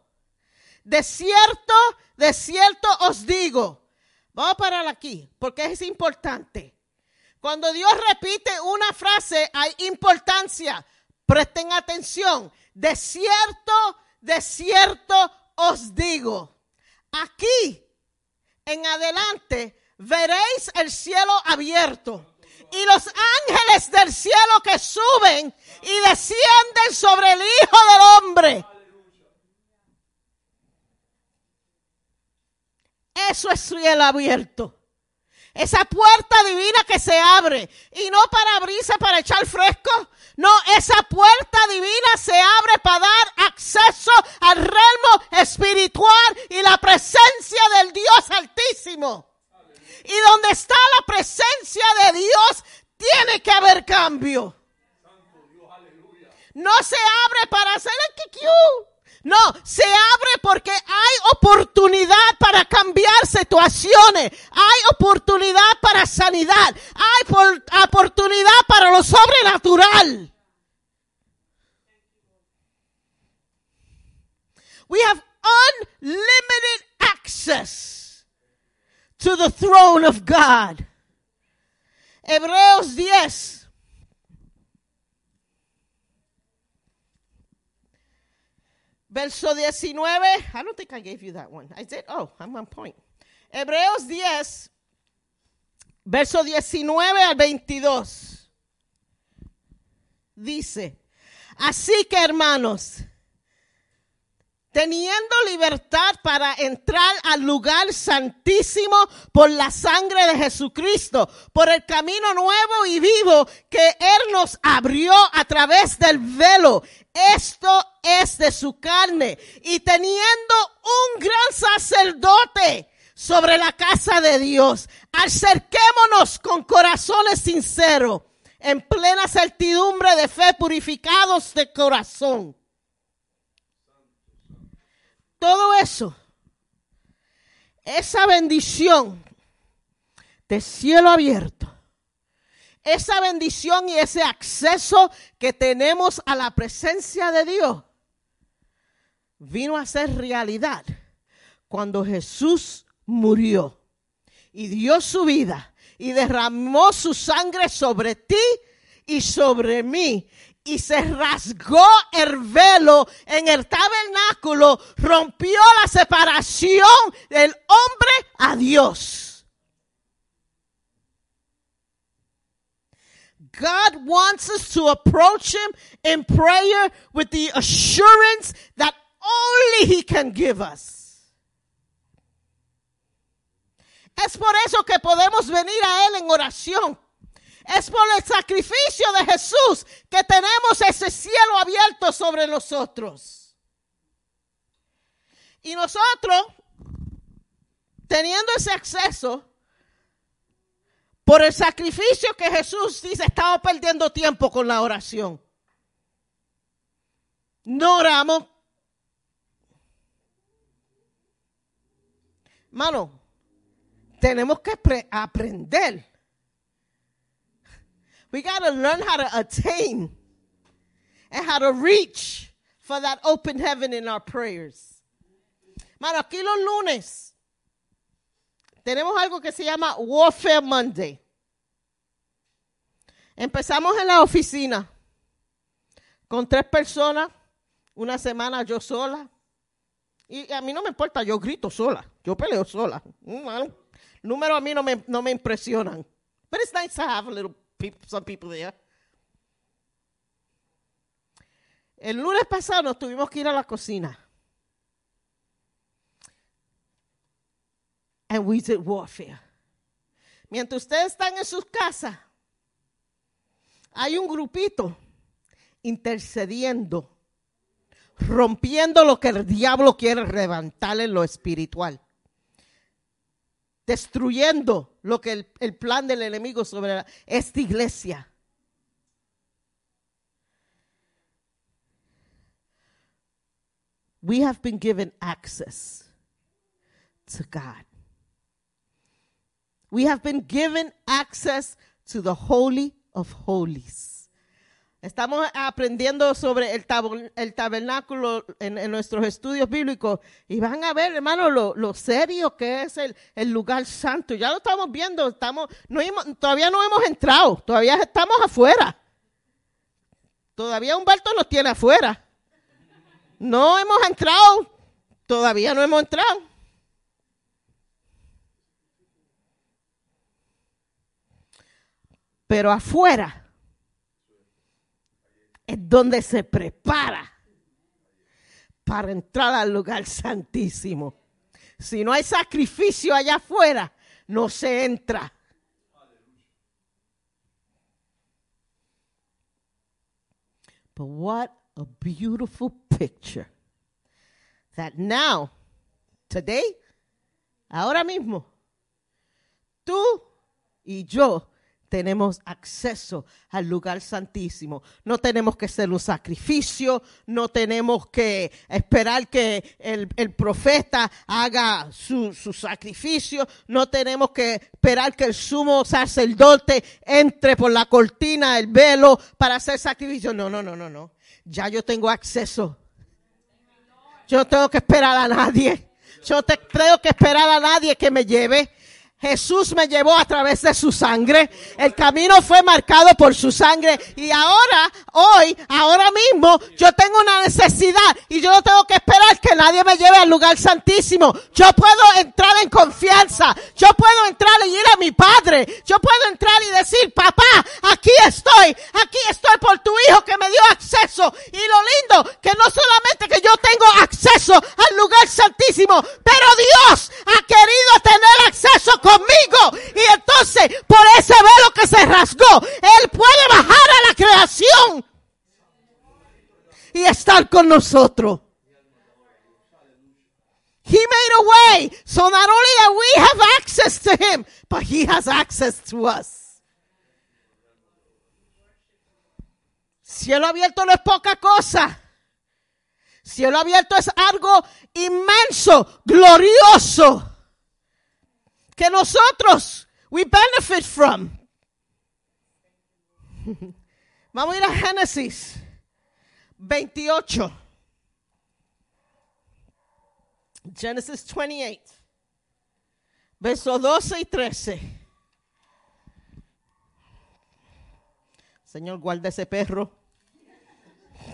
de cierto, de cierto os digo. Vamos a parar aquí, porque es importante. Cuando Dios repite una frase, hay importancia. Presten atención. De cierto, de cierto os digo. Aquí, en adelante, veréis el cielo abierto y los ángeles del cielo que suben y descienden sobre el Hijo del Hombre. Eso es cielo abierto. Esa puerta divina que se abre. Y no para abrirse para echar fresco. No, esa puerta divina se abre para dar acceso al realmo espiritual y la presencia del Dios Altísimo. Y donde está la presencia de Dios, tiene que haber cambio. No se abre para hacer el QQ. No, se abre porque hay oportunidad para cambiar situaciones. Hay oportunidad para sanidad. Hay por- oportunidad para lo sobrenatural. We have unlimited access to the throne of God. Hebreos 10. Verso 19. I don't think I gave you that one. I did. Oh, I'm on point. Hebreos 10. Verso 19 al 22. Dice, así que hermanos, teniendo libertad para entrar al lugar santísimo por la sangre de Jesucristo, por el camino nuevo y vivo que Él nos abrió a través del velo. Esto es de su carne. Y teniendo un gran sacerdote sobre la casa de Dios, acerquémonos con corazones sinceros, en plena certidumbre de fe, purificados de corazón todo eso, esa bendición de cielo abierto, esa bendición y ese acceso que tenemos a la presencia de Dios, vino a ser realidad cuando Jesús murió y dio su vida y derramó su sangre sobre ti y sobre mí. Y se rasgó el velo en el tabernáculo, rompió la separación del hombre a Dios. God wants us to approach Him in prayer with the assurance that only He can give us. Es por eso que podemos venir a Él en oración. Es por el sacrificio de Jesús que tenemos ese cielo abierto sobre nosotros. Y nosotros, teniendo ese acceso, por el sacrificio que Jesús dice, estamos perdiendo tiempo con la oración. No oramos. Mano, tenemos que pre- aprender. We got to learn how to attain and how to reach for that open heaven in our prayers. Mano, aquí los lunes tenemos algo que se llama Warfare Monday. Empezamos en la oficina con tres personas, una semana yo sola. Y a mí no me importa, yo grito sola, yo peleo sola. Mm, bueno, Números a mí no me, no me impresionan. But it's nice to have a little some people there. El lunes pasado nos tuvimos que ir a la cocina. And we did warfare. Mientras ustedes están en sus casas, hay un grupito intercediendo, rompiendo lo que el diablo quiere levantar en lo espiritual, destruyendo lo que el, el plan del enemigo sobre la- esta iglesia. We have been given access to God. We have been given access to the Holy of Holies. Estamos aprendiendo sobre el, tab- el tabernáculo en, nuestros estudios bíblicos y van a ver, hermano, lo, serio que es el, lugar santo. Ya lo estamos viendo, estamos, todavía no hemos entrado, todavía estamos afuera. Todavía Humberto nos tiene afuera. No hemos entrado, todavía no hemos entrado. Pero afuera es donde se prepara para entrar al lugar santísimo. Si no hay sacrificio allá afuera, no se entra. But what a beautiful picture that now, today, ahora mismo, tú y yo tenemos acceso al lugar santísimo. No tenemos que hacer un sacrificio, no tenemos que esperar que el, el profeta haga su, su sacrificio, no tenemos que esperar que el sumo sacerdote entre por la cortina, el velo, para hacer sacrificio. No, no, no, no, no. Ya yo tengo acceso. Yo no tengo que esperar a nadie. Yo no te- tengo que esperar a nadie que me lleve. Jesús me llevó a través de su sangre. El camino fue marcado por su sangre. Y ahora, hoy, ahora mismo, yo tengo una necesidad y yo no tengo que esperar que nadie me lleve al lugar santísimo. Yo puedo entrar en confianza. Yo puedo entrar y ir a mi padre. Yo puedo entrar y decir, papá, aquí estoy. Aquí estoy por tu hijo que me dio acceso. Y lo lindo, que no solamente que yo tengo acceso al lugar santísimo, pero Dios ha querido tener acceso conmigo. Y entonces, por ese velo que se rasgó, Él puede bajar a la creación y estar con nosotros. He made a way so not only that we have access to Him, but He has access to us. Cielo abierto no es poca cosa. Cielo abierto es algo inmenso, glorioso, que nosotros, we benefit from. Vamos a ir a Génesis 28. Genesis 28. Versos 12 y 13. Señor, guarda ese perro.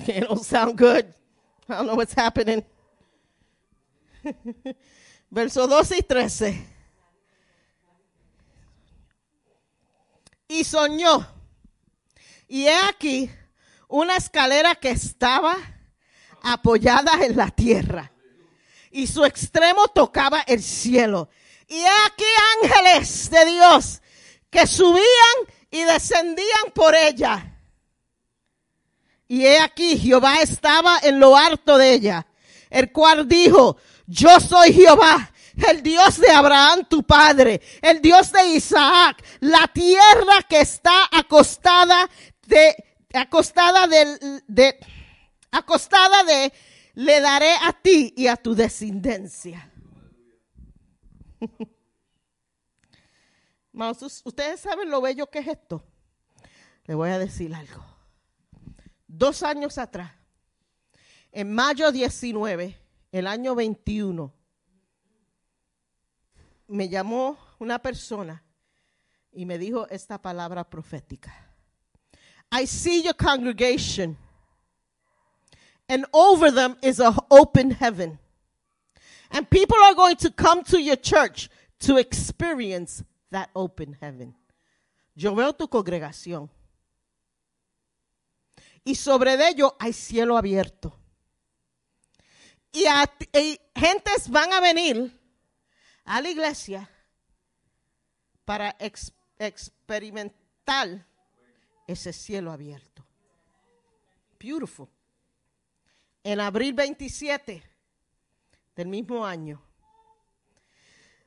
It don't sound good. I don't know what's happening. Verso 12 y 13. Y soñó. Y he aquí una escalera que estaba apoyada en la tierra. Y su extremo tocaba el cielo. Y he aquí ángeles de Dios que subían y descendían por ella. Y he aquí Jehová estaba en lo alto de ella, el cual dijo, yo soy Jehová, el Dios de Abraham tu padre, el Dios de Isaac, la tierra que está acostada de, acostada del, de, acostada de, le daré a ti y a tu descendencia. Ustedes saben lo bello que es esto. Le voy a decir algo. Dos años atrás, en mayo 19, el año 21, me llamó una persona y me dijo esta palabra profética. I see your congregation, and over them is an open heaven. And people are going to come to your church to experience that open heaven. Yo veo tu congregación. Y sobre ello hay cielo abierto. Y, a- y gentes van a venir a la iglesia para ex- experimentar ese cielo abierto. Beautiful. En abril 27 del mismo año.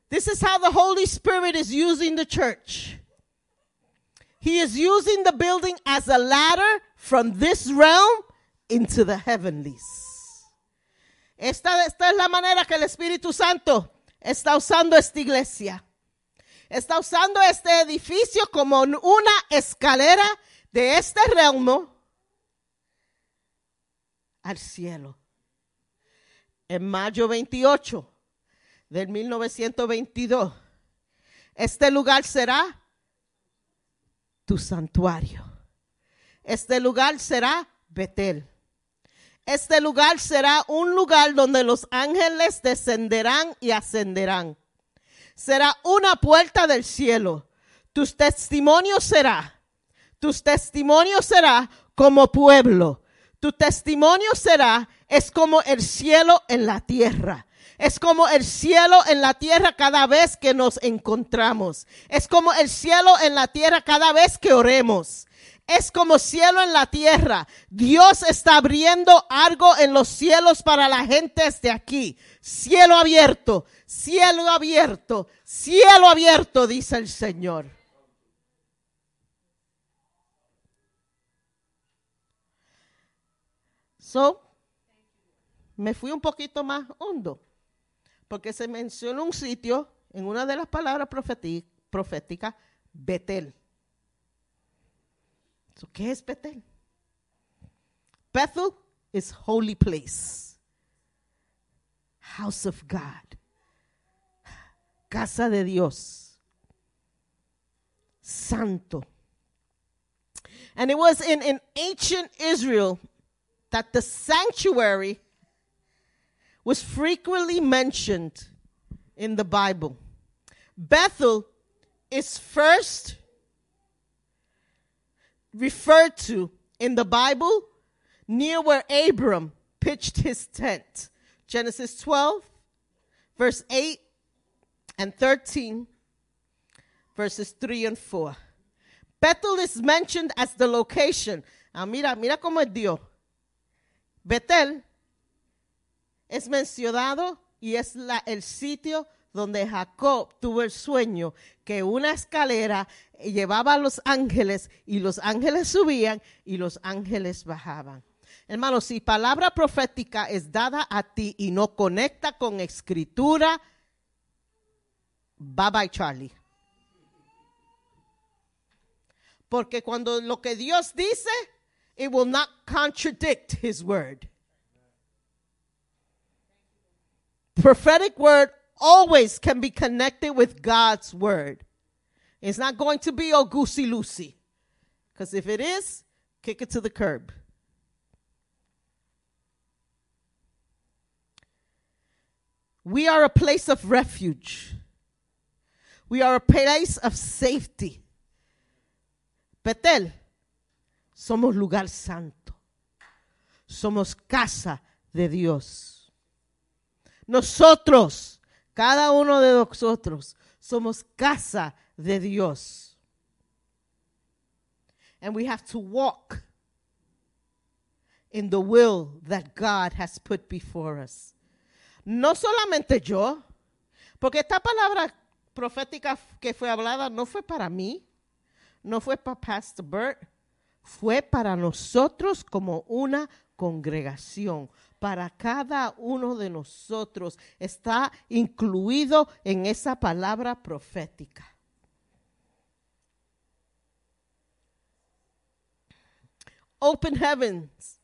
This is how the Holy Spirit is using the church. He is using the building as a ladder from this realm into the heavenlies. Esta, esta es la manera que el Espíritu Santo está usando esta iglesia. Está usando este edificio como una escalera de este realmo al cielo. En mayo 28 del 1922, este lugar será tu santuario. Este lugar será Betel. Este lugar será un lugar donde los ángeles descenderán y ascenderán. Será una puerta del cielo. Tus testimonios será, tus testimonios será como pueblo. Tu testimonio será, es como el cielo en la tierra. Es como el cielo en la tierra cada vez que nos encontramos. Es como el cielo en la tierra cada vez que oremos. Es como cielo en la tierra. Dios está abriendo algo en los cielos para la gente de aquí. Cielo abierto, cielo abierto, cielo abierto, dice el Señor. So, me fui un poquito más hondo, porque se menciona un sitio en una de las palabras proféticas, Betel. So, ¿Qué es? Bethel is holy place, house of God, casa de Dios, santo. And it was in, in ancient Israel that the sanctuary was frequently mentioned in the Bible. Bethel is first referred to in the Bible near where Abram pitched his tent. Genesis 12, verse 8 and 13, verses 3 and 4. Bethel is mentioned as the location. Ah, mira, mira cómo es Dios. Bethel es mencionado y es la- el sitio donde Jacob tuvo el sueño que una escalera llevaba a los ángeles y los ángeles subían y los ángeles bajaban. Hermano, si palabra profética es dada a ti y no conecta con escritura, bye bye Charlie. Porque cuando lo que Dios dice, it will not contradict his word. Prophetic word always can be connected with God's word. It's not going to be oh goosey loosey. Because if it is, kick it to the curb. We are a place of refuge. We are a place of safety. Betel, somos lugar santo. Somos casa de Dios. Nosotros Cada uno de nosotros somos casa de Dios. And we have to walk in the will that God has put before us. No solamente yo, porque esta palabra profética que fue hablada no fue para mí, no fue para Pastor Bert, fue para nosotros como una congregación. Para cada uno de nosotros está incluido en esa palabra profética. Open heavens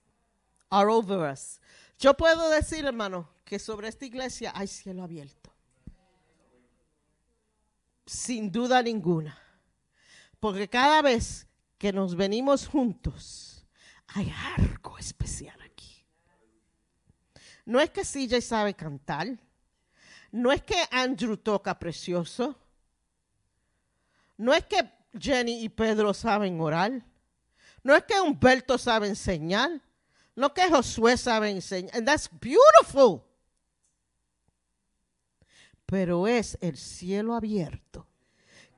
are over us. Yo puedo decir, hermano, que sobre esta iglesia hay cielo abierto. Sin duda ninguna. Porque cada vez que nos venimos juntos, hay algo especial. No es que CJ sabe cantar. No es que Andrew toca precioso. No es que Jenny y Pedro saben orar. No es que Humberto sabe enseñar. No que Josué sabe enseñar. And that's beautiful. Pero es el cielo abierto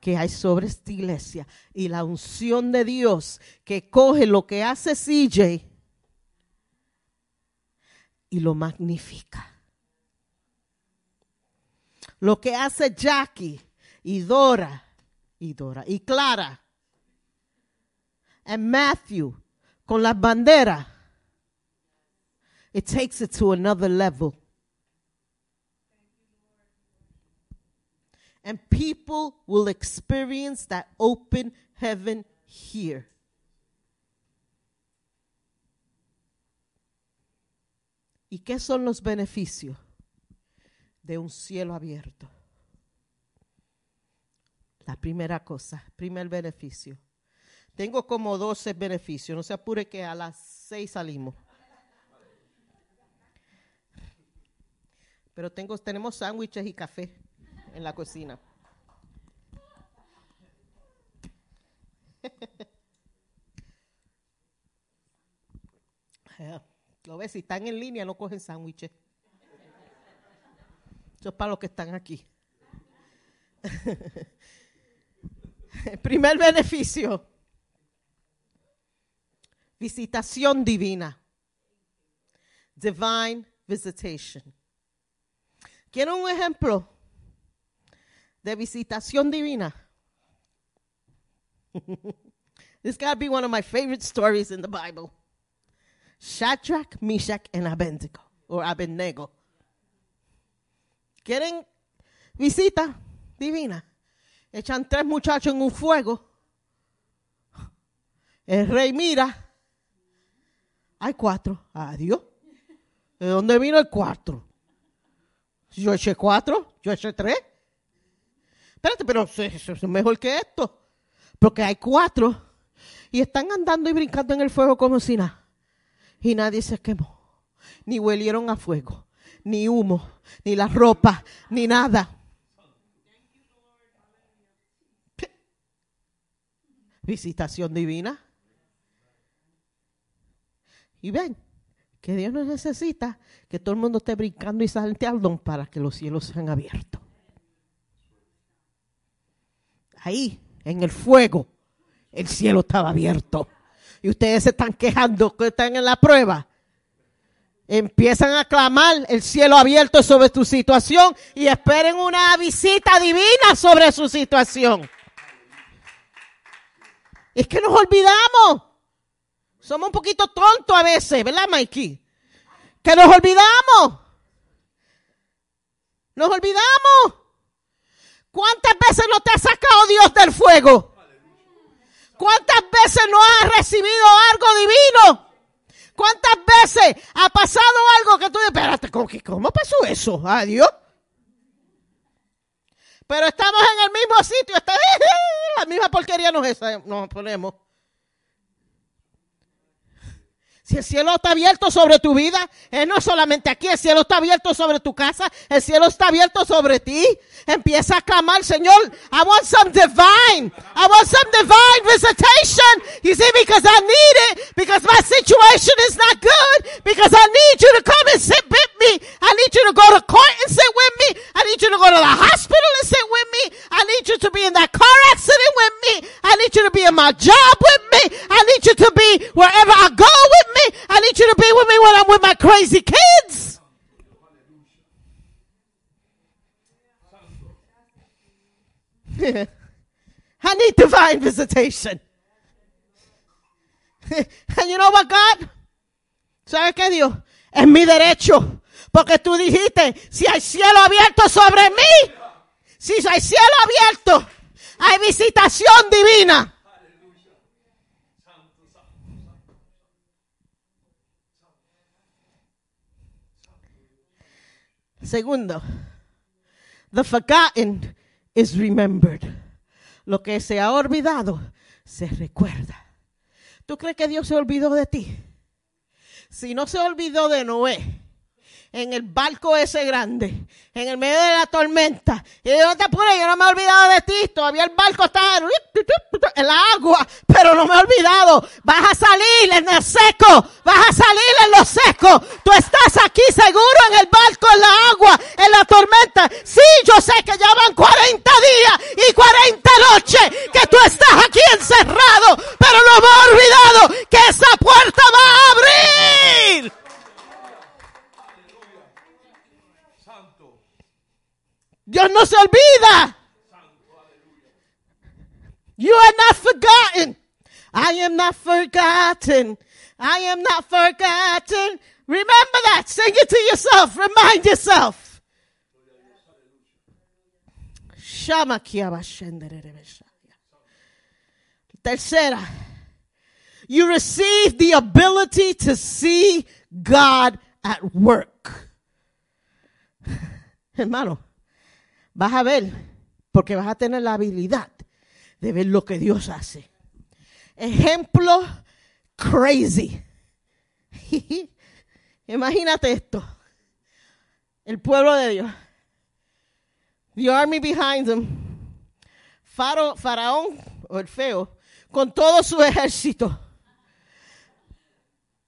que hay sobre esta iglesia y la unción de Dios que coge lo que hace CJ y lo magnifica. Lo que hace Jackie y Dora y Dora y Clara y Matthew con las banderas. It takes it to another level. And people will experience that open heaven here. ¿Y qué son los beneficios de un cielo abierto? La primera cosa, primer beneficio. Tengo como 12 beneficios, no se apure que a las 6 salimos. Pero tengo, tenemos sándwiches y café en la cocina. Lo ves, si están en línea no cogen sándwiches. Eso es para los que están aquí. El primer beneficio. Visitación divina. Divine visitation. ¿Quieren un ejemplo de visitación divina? this got to be one of my favorite stories in the Bible. Shadrach, Meshach, and Abednego, or Abednego. ¿Quieren visita divina? Echan tres muchachos en un fuego. El rey mira. Hay cuatro. Adiós. ¿De dónde vino el cuatro? Yo eché cuatro, yo eché tres. Espérate, pero es mejor que esto. Porque hay cuatro. Y están andando y brincando en el fuego como si nada. Y nadie se quemó. Ni huelieron a fuego. Ni humo. Ni la ropa. Ni nada. Visitación divina. Y ven, que Dios no necesita que todo el mundo esté brincando y salteando para que los cielos sean abiertos. Ahí, en el fuego, el cielo estaba abierto. Y ustedes se están quejando que están en la prueba. Empiezan a clamar el cielo abierto sobre tu situación y esperen una visita divina sobre su situación. Es que nos olvidamos. Somos un poquito tontos a veces, ¿verdad, Mikey? Que nos olvidamos. Nos olvidamos. ¿Cuántas veces no te ha sacado Dios del fuego? ¿Cuántas veces no has recibido algo divino? ¿Cuántas veces ha pasado algo que tú dices, espérate, ¿cómo, pasó eso? Adiós. Pero estamos en el mismo sitio, está, la misma porquería nos, nos ponemos. Si el cielo está abierto sobre tu vida, eh, no solamente aquí, el cielo está abierto sobre tu casa, el cielo está abierto sobre ti. Empieza a clamar, Señor, I want some divine, I want some divine visitation. You see, because I need it, because my situation is not good, because I need you to come and sit with me. I need you to go to court and sit with me. I need you to go to the hospital and sit with me. I need you to be in that car accident with me. I need you to be in my job with me. I need you to be wherever I go with me. I need you to be with me when I'm with my crazy kids. I need divine visitation. And you know what, God? ¿Sabes qué, Dios? Es mi derecho. Porque tú dijiste, si hay cielo abierto sobre mí, si hay cielo abierto, hay visitación divina. Segundo, the forgotten is remembered. Lo que se ha olvidado se recuerda. ¿Tú crees que Dios se olvidó de ti? Si no se olvidó de Noé, en el barco ese grande, en el medio de la tormenta. Y yo no te apures, yo no me he olvidado de ti. Todavía el barco está en la agua, pero no me he olvidado. Vas a salir en el seco, vas a salir en lo seco. Tú estás aquí seguro en el barco, en la agua, en la tormenta. Sí, yo sé que ya van 40 días y 40 noches que tú estás aquí encerrado, pero no me he olvidado que esa puerta va a abrir. Dios no se olvida. You are not forgotten. I am not forgotten. I am not forgotten. Remember that. Sing it to yourself. Remind yourself. Tercera. You receive the ability to see God at work. Hermano, vas a ver, porque vas a tener la habilidad de ver lo que Dios hace. Ejemplo crazy. Imagínate esto. El pueblo de Dios. The army behind them. Faro, faraón, o el feo, con todo su ejército.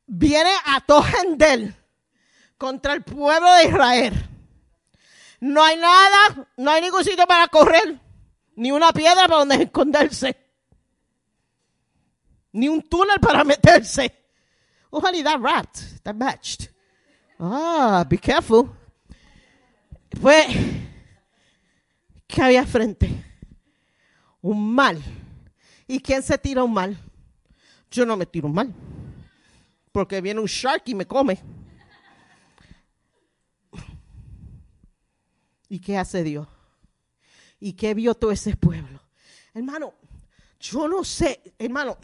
Viene a Tohendel contra el pueblo de Israel. No hay nada, no hay ningún sitio para correr, ni una piedra para donde esconderse, ni un túnel para meterse. Oh, honey, that wrapped, that matched. Ah, be careful. Pues, ¿qué había frente? Un mal. ¿Y quién se tira un mal? Yo no me tiro un mal. Porque viene un shark y me come. ¿Y qué hace Dios? ¿Y qué vio todo ese pueblo? Hermano, yo no sé, hermano,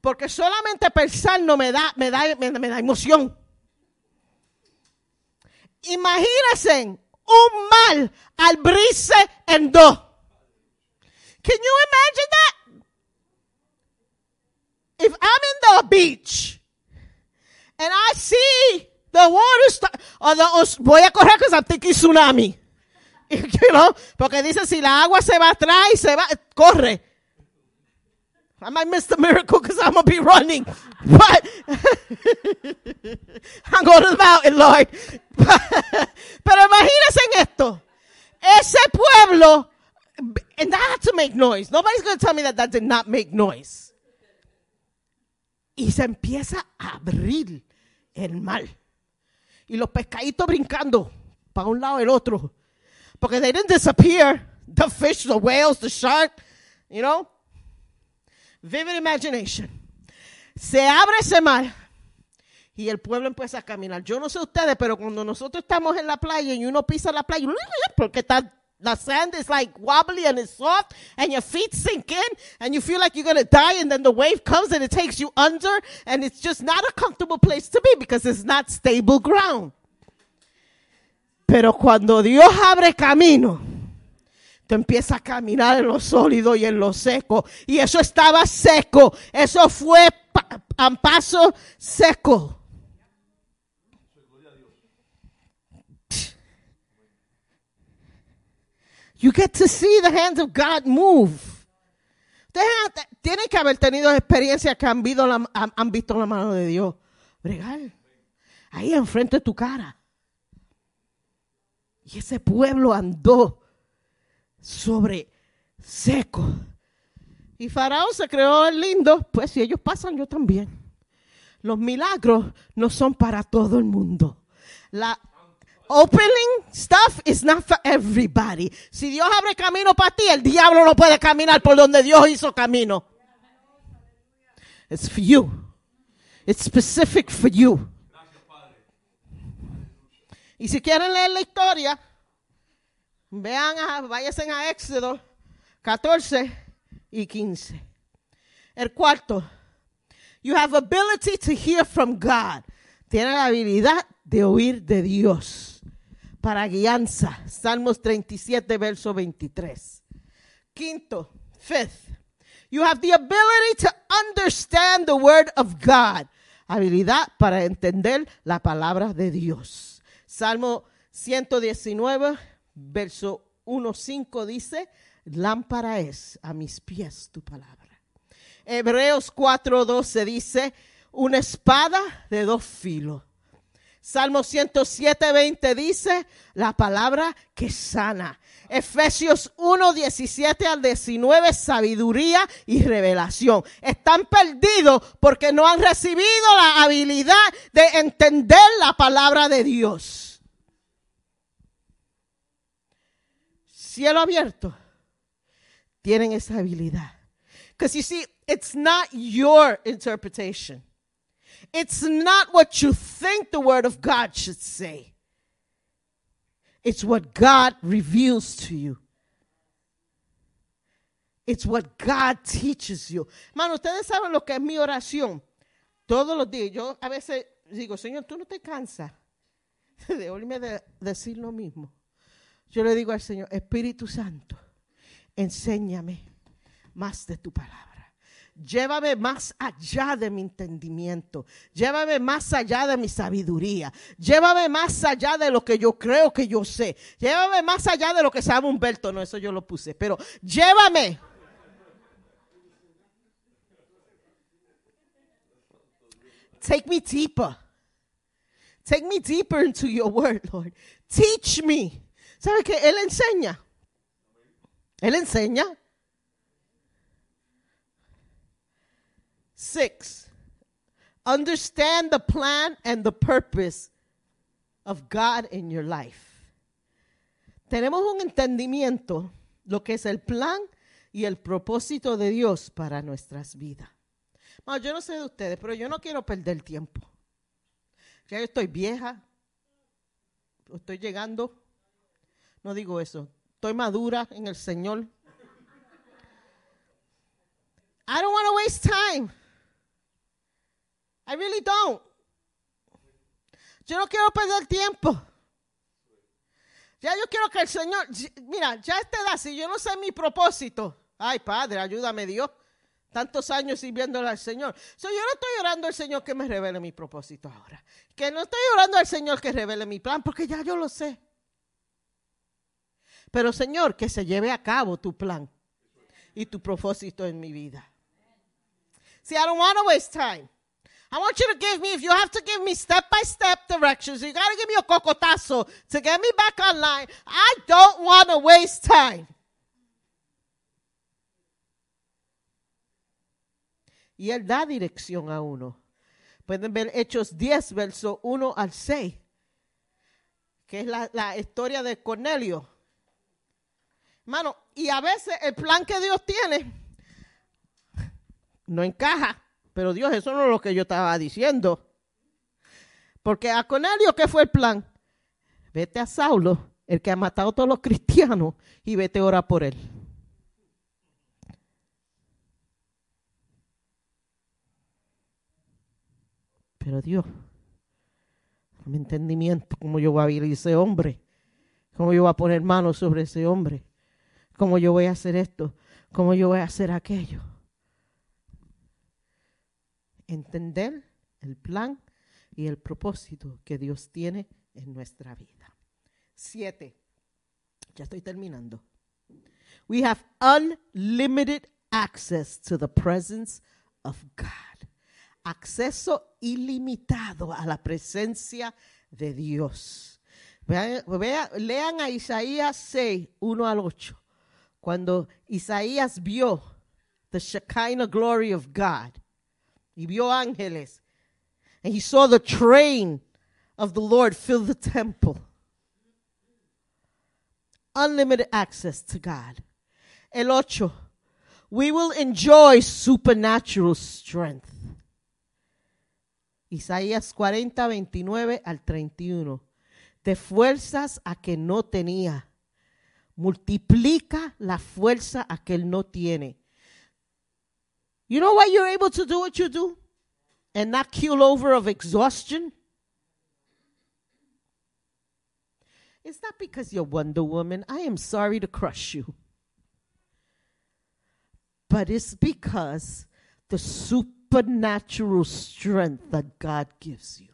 porque solamente pensar no me da, me da, me, da emoción. Imagínense un mal al abrirse en dos. Can you imagine that? If I'm in the beach and I see the water start, or the, voy a correr because I'm thinking tsunami. You know, porque dice si la agua se va atrás y se va, corre. I might miss the miracle because I'm gonna be running, but I'm going to the mountain, Lord. Pero imagínense en esto, ese pueblo, and that had to make noise. Nobody's going to tell me that that did not make noise. Y se empieza a abrir el mar. Y los pescaditos brincando para un lado y el otro. Porque they didn't disappear. The fish, the whales, the shark, you know. Vivid imagination. Se abre ese mar y el pueblo empieza a caminar. Yo no sé ustedes, pero cuando nosotros estamos en la playa y uno pisa la playa, porque está, the sand is like wobbly and it's soft, and your feet sink in, and you feel like you're gonna die, and then the wave comes and it takes you under, and it's just not a comfortable place to be because it's not stable ground. Pero cuando Dios abre camino, tú empiezas a caminar en lo sólido y en lo seco. Y eso estaba seco. Eso fue a paso seco. You get to see the hands of God move. Ustedes tienen que haber tenido experiencias que han visto, la, han visto la mano de Dios. Bregar. Ahí enfrente de tu cara. Y ese pueblo andó sobre seco. Y Faraón se creó el lindo, pues si ellos pasan, yo también. Los milagros no son para todo el mundo. La opening stuff is not for everybody. Si Dios abre camino para ti, el diablo no puede caminar por donde Dios hizo camino. It's for you. It's specific for you. Y si quieren leer la historia, vean, a, váyanse a Éxodo 14 y 15. El cuarto, you have ability to hear from God. Tiene la habilidad de oír de Dios para guianza. Salmos 37, verso 23. Quinto, fifth, you have the ability to understand the word of God. Habilidad para entender la palabra de Dios. Salmo 119, verso 1.5 dice, lámpara es a mis pies tu palabra. Hebreos 4.12 dice, una espada de dos filos. Salmo 107.20 dice, la palabra que sana. Efesios 1, 17 al 19, sabiduría y revelación. Están perdidos porque no han recibido la habilidad de entender la palabra de Dios. Cielo abierto. Tienen esa habilidad. Because you see, it's not your interpretation. It's not what you think the Word of God should say. It's what God reveals to you. It's what God teaches you. Mano, ustedes saben lo que es mi oración. Todos los días. Yo a veces digo, Señor, tú no te cansas de oírme de- decir lo mismo. Yo le digo al Señor, Espíritu Santo, enséñame más de tu palabra. Llévame más allá de mi entendimiento. Llévame más allá de mi sabiduría. Llévame más allá de lo que yo creo que yo sé. Llévame más allá de lo que sabe Humberto. No, eso yo lo puse. Pero llévame. Take me deeper. Take me deeper into your word, Lord. Teach me. ¿Sabe qué? Él enseña. Él enseña. Six, understand the plan and the purpose of God in your life. Tenemos un entendimiento lo que es el plan y el propósito de Dios para nuestras vidas. Bueno, yo no sé de ustedes, pero yo no quiero perder tiempo. Ya yo estoy vieja, estoy llegando, no digo eso, estoy madura en el Señor. I don't want to waste time. I really don't. Yo no quiero perder tiempo. Ya yo quiero que el Señor, mira, ya a esta edad, si yo no sé mi propósito, ay Padre, ayúdame Dios, tantos años sirviéndole al Señor. So, yo no estoy orando al Señor que me revele mi propósito ahora. Que no estoy orando al Señor que revele mi plan, porque ya yo lo sé. Pero Señor, que se lleve a cabo tu plan y tu propósito en mi vida. See, I don't want to waste time. I want you to give me, if you have to give me step by step directions, you got to give me a cocotazo to get me back online. I don't want to waste time. Y Él da dirección a uno. Pueden ver Hechos 10, verso 1 al 6, que es la, la historia de Cornelio. Hermano, y a veces el plan que Dios tiene no encaja. Pero Dios, eso no es lo que yo estaba diciendo. Porque a Cornelio, ¿qué fue el plan? Vete a Saulo, el que ha matado a todos los cristianos, y vete a orar por él. Pero Dios, mi entendimiento, cómo yo voy a vivir ese hombre, cómo yo voy a poner manos sobre ese hombre, cómo yo voy a hacer esto, cómo yo voy a hacer aquello entender el plan y el propósito que Dios tiene en nuestra vida. Siete. Ya estoy terminando. We have unlimited access to the presence of God. Acceso ilimitado a la presencia de Dios. Vean, vean, lean a Isaías 6, 1 al 8. Cuando Isaías vio the Shekinah glory of God. Y vio ángeles. And he saw the train of the Lord fill the temple. Unlimited access to God. El ocho. We will enjoy supernatural strength. Isaías 40, 29 al 31. De fuerzas a que no tenía. Multiplica la fuerza a que él no tiene. You know why you're able to do what you do? And not keel over of exhaustion? It's not because you're Wonder Woman. I am sorry to crush you. But it's because the supernatural strength that God gives you.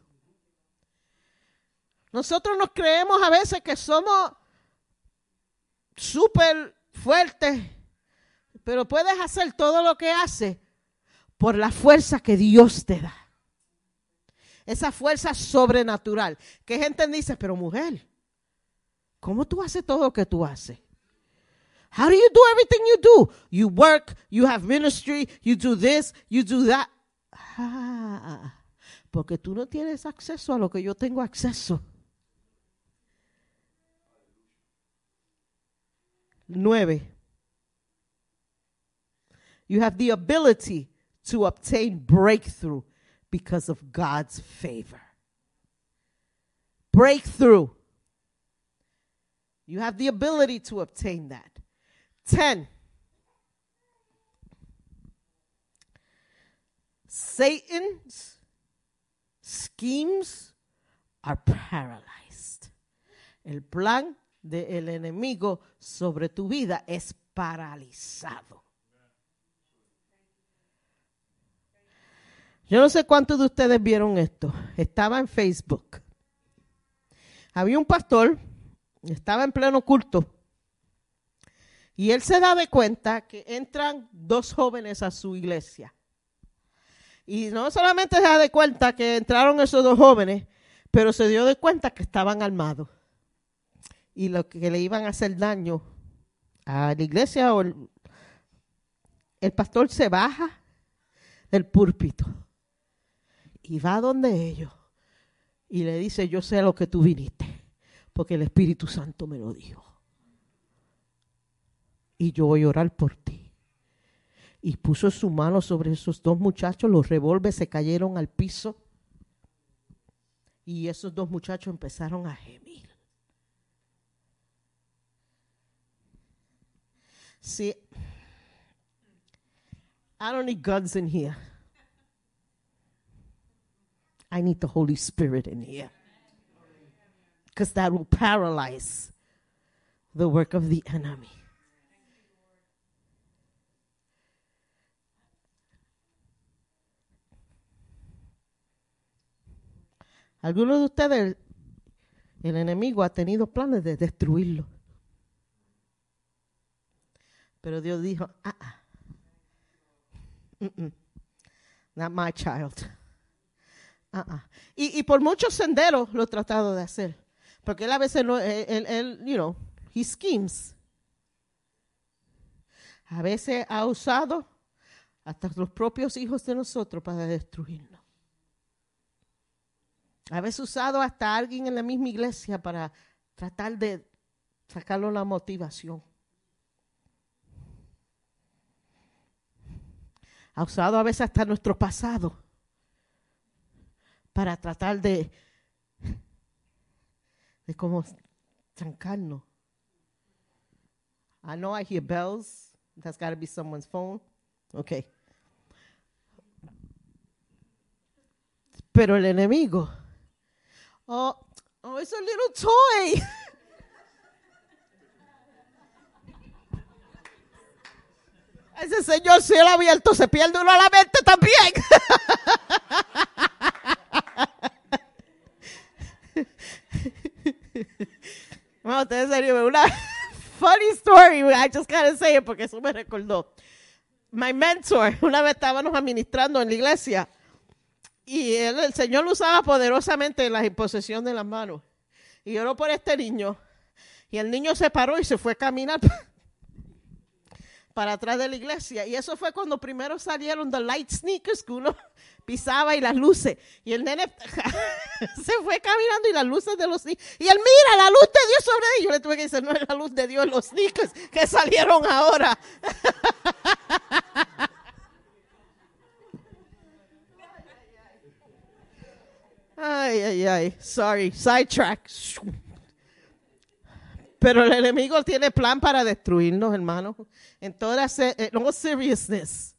Nosotros nos creemos a veces que somos súper fuertes, pero puedes hacer todo lo que haces por la fuerza que Dios te da. Esa fuerza sobrenatural. Que gente dice, pero mujer, ¿cómo tú haces todo lo que tú haces? How do you do everything you do? You work, you have ministry, you do this, you do that. Ah, porque tú no tienes acceso a lo que yo tengo acceso. Nueve. You have the ability to obtain breakthrough because of God's favor. Breakthrough. You have the ability to obtain that. 10. Satan's schemes are paralyzed. El plan del enemigo sobre tu vida es paralizado. Yo no sé cuántos de ustedes vieron esto. Estaba en Facebook. Había un pastor, estaba en pleno culto, y él se da de cuenta que entran dos jóvenes a su iglesia. Y no solamente se da de cuenta que entraron esos dos jóvenes, pero se dio de cuenta que estaban armados. Y lo que le iban a hacer daño a la iglesia el, el pastor se baja del púlpito y va donde ellos y le dice, yo sé lo que tú viniste, porque el Espíritu Santo me lo dijo. Y yo voy a orar por ti. Y puso su mano sobre esos dos muchachos, los revólveres se cayeron al piso. Y esos dos muchachos empezaron a gemir. See, I don't need guns in here. I need the Holy Spirit in here. Because that will paralyze the work of the enemy. Algunos de ustedes, el enemigo ha tenido planes de destruirlo. Pero Dios dijo, ah, ah. Mm-mm. not my child. Ah, ah. Y, por muchos senderos lo he tratado de hacer. Porque él a veces, él, él- él, you know, he schemes. A veces ha usado hasta los propios hijos de nosotros para destruirnos. A veces usado hasta alguien en la misma iglesia para tratar de sacarlo la motivación. Ha usado a veces hasta nuestro pasado para tratar de, de como trancarnos. I know I hear bells. That's got to be someone's phone. Okay. Pero el enemigo. Oh, oh, it's a little toy. Ese señor cielo abierto se pierde uno a la mente también. Bueno, una funny story. I just gotta say it porque eso me recordó. My mentor, una vez estábamos administrando en la iglesia y él, el Señor lo usaba poderosamente en la imposición de las manos. Y oró por este niño. Y el niño se paró y se fue a caminar para atrás de la iglesia. Y eso fue cuando primero salieron the light sneakers que uno pisaba y las luces. Y el nene se fue caminando y las luces de los. Y él, mira, la luz de Dios sobre ellos. Yo le tuve que decir, no es la luz de Dios, los sneakers que salieron ahora. Ay, ay, ay. Sorry, sidetrack. Pero el enemigo tiene plan para destruirnos, hermano. En toda eh, no seriousness.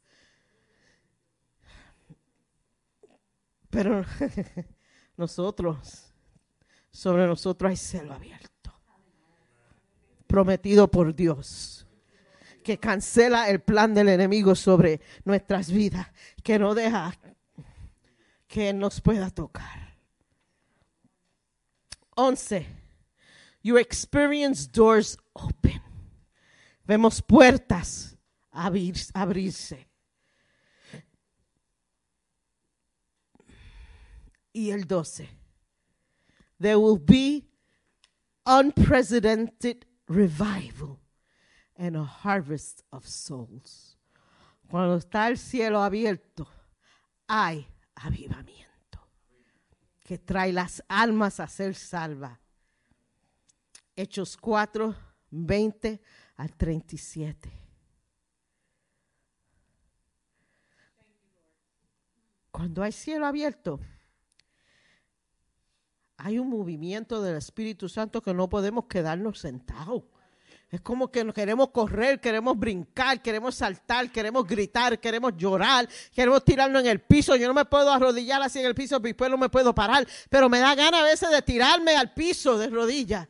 Pero nosotros, sobre nosotros hay cielo abierto. Prometido por Dios. Que cancela el plan del enemigo sobre nuestras vidas. Que no deja que nos pueda tocar. 11. You experience doors open. Vemos puertas abrir- abrirse. Y el 12. There will be unprecedented revival and a harvest of souls. Cuando está el cielo abierto, hay avivamiento que trae las almas a ser salvas. Hechos 4, 20 al 37. Cuando hay cielo abierto, hay un movimiento del Espíritu Santo que no podemos quedarnos sentados. Es como que nos queremos correr, queremos brincar, queremos saltar, queremos gritar, queremos llorar, queremos tirarnos en el piso. Yo no me puedo arrodillar así en el piso, después no me puedo parar, pero me da gana a veces de tirarme al piso de rodillas.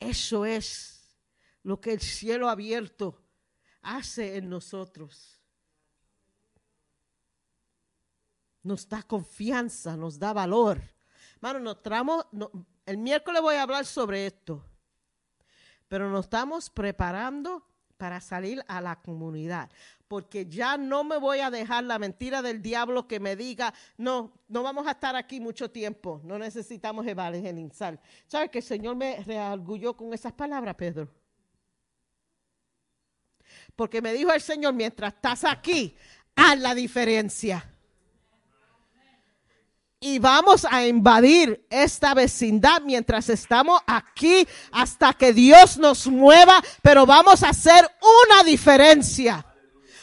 Eso es lo que el cielo abierto hace en nosotros. Nos da confianza, nos da valor. Hermano, nos tramos, no- el miércoles voy a hablar sobre esto, pero nos estamos preparando para salir a la comunidad, porque ya no me voy a dejar la mentira del diablo que me diga, no, no vamos a estar aquí mucho tiempo, no necesitamos evangelizar. ¿Sabes que el Señor me reargulló con esas palabras, Pedro? Porque me dijo el Señor, mientras estás aquí, haz la diferencia y vamos a invadir esta vecindad mientras estamos aquí hasta que Dios nos mueva, pero vamos a hacer una diferencia.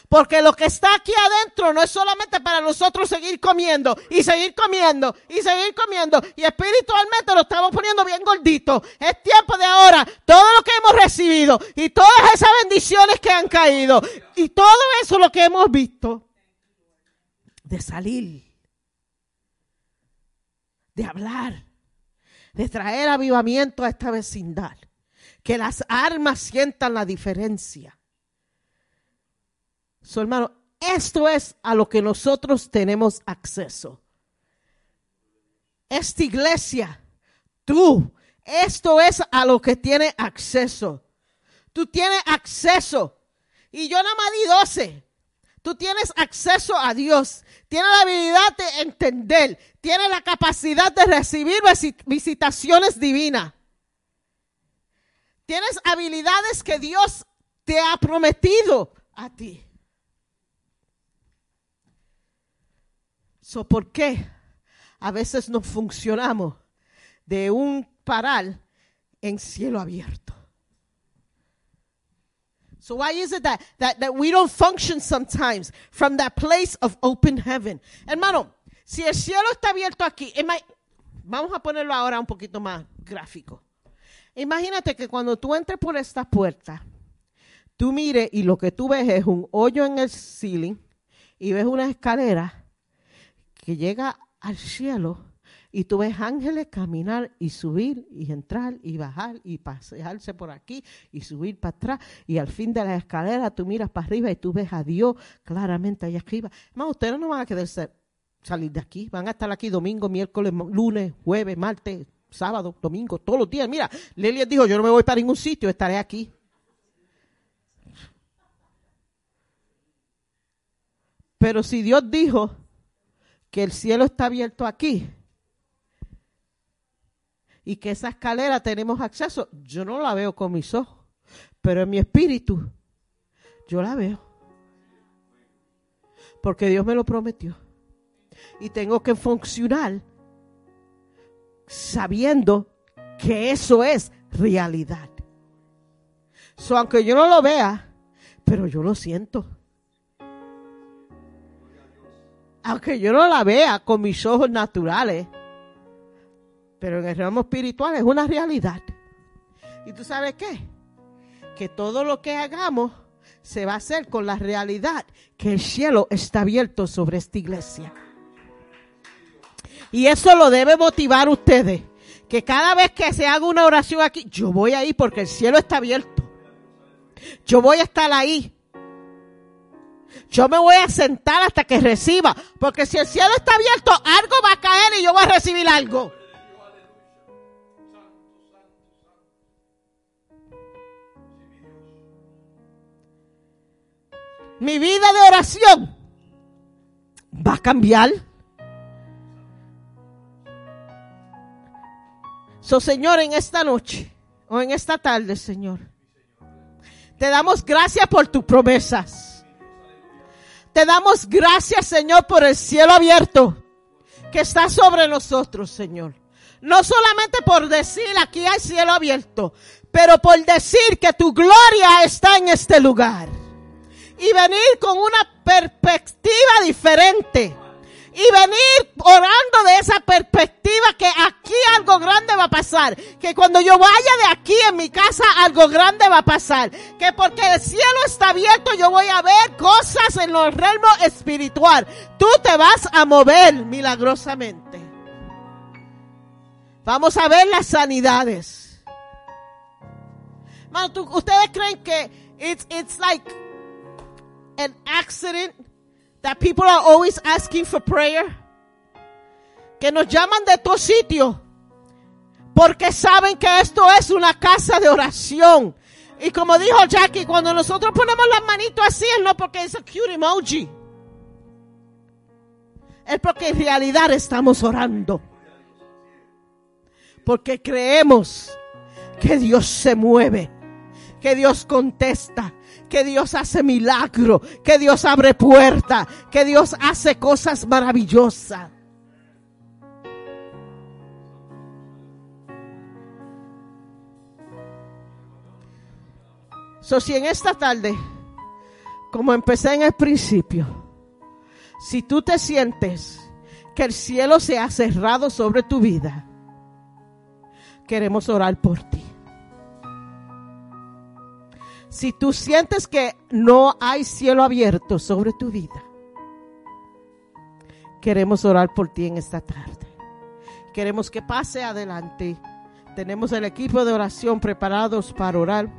Porque lo que está aquí adentro no es solamente para nosotros seguir comiendo y seguir comiendo y seguir comiendo y espiritualmente lo estamos poniendo bien gordito. Es tiempo de ahora, todo lo que hemos recibido y todas esas bendiciones que han caído y todo eso lo que hemos visto de salir de hablar, de traer avivamiento a esta vecindad. Que las armas sientan la diferencia. So, hermano, esto es a lo que nosotros tenemos acceso. Esta iglesia, tú, esto es a lo que tiene acceso. Tú tienes acceso. Y yo nada más di 12. Tú tienes acceso a Dios, tienes la habilidad de entender, tienes la capacidad de recibir visi- visitaciones divinas. Tienes habilidades que Dios te ha prometido a ti. So, ¿Por qué a veces no funcionamos de un paral en cielo abierto? So why is it that, that, that we don't function sometimes from that place of open heaven? Hermano, si el cielo está abierto aquí, vamos a ponerlo ahora un poquito más gráfico. Imagínate que cuando tú entres por esta puerta, tú mires y lo que tú ves es un hoyo en el ceiling y ves una escalera que llega al cielo y tú ves ángeles caminar y subir y entrar y bajar y pasearse por aquí y subir para atrás y al fin de la escalera tú miras para arriba y tú ves a Dios claramente allá arriba. Hermano, ustedes no van a quedarse salir de aquí, van a estar aquí domingo, miércoles, lunes, jueves, martes, sábado, domingo, todos los días. Mira, Lelia dijo, yo no me voy para ningún sitio, estaré aquí. Pero si Dios dijo que el cielo está abierto aquí, y que esa escalera tenemos acceso. Yo no la veo con mis ojos, pero en mi espíritu yo la veo. Porque Dios me lo prometió. Y tengo que funcionar sabiendo que eso es realidad. So, aunque yo no lo vea, pero yo lo siento. Aunque yo no la vea con mis ojos naturales, pero en el ramo espiritual es una realidad. ¿Y tú sabes qué? Que todo lo que hagamos se va a hacer con la realidad que el cielo está abierto sobre esta iglesia. Y eso lo debe motivar ustedes. Que cada vez que se haga una oración aquí, yo voy ahí porque el cielo está abierto. Yo voy a estar ahí. Yo me voy a sentar hasta que reciba. Porque si el cielo está abierto, algo va a caer y yo voy a recibir algo. Mi vida de oración va a cambiar. So, Señor, en esta noche o en esta tarde, Señor, te damos gracias por tus promesas. Te damos gracias, Señor, por el cielo abierto que está sobre nosotros, Señor. No solamente por decir aquí hay cielo abierto, pero por decir que tu gloria está en este lugar. Y venir con una perspectiva diferente. Y venir orando de esa perspectiva que aquí algo grande va a pasar. Que cuando yo vaya de aquí en mi casa algo grande va a pasar. Que porque el cielo está abierto yo voy a ver cosas en los realmo espiritual. Tú te vas a mover milagrosamente. Vamos a ver las sanidades. Mano, ¿tú- ¿ustedes creen que it's, it's like an accident that people are always asking for prayer? Que nos llaman de todos sitios porque saben que esto es una casa de oración. Y como dijo Jackie, cuando nosotros ponemos las manitos así es no porque es a cute emoji. Es porque en realidad estamos orando. Porque creemos que Dios se mueve, que Dios contesta, que Dios hace milagro, que Dios abre puertas, que Dios hace cosas maravillosas. So, si en esta tarde, como empecé en el principio, si tú te sientes que el cielo se ha cerrado sobre tu vida, queremos orar por ti. Si tú sientes que no hay cielo abierto sobre tu vida, queremos orar por ti en esta tarde. Queremos que pase adelante. Tenemos el equipo de oración preparados para orar.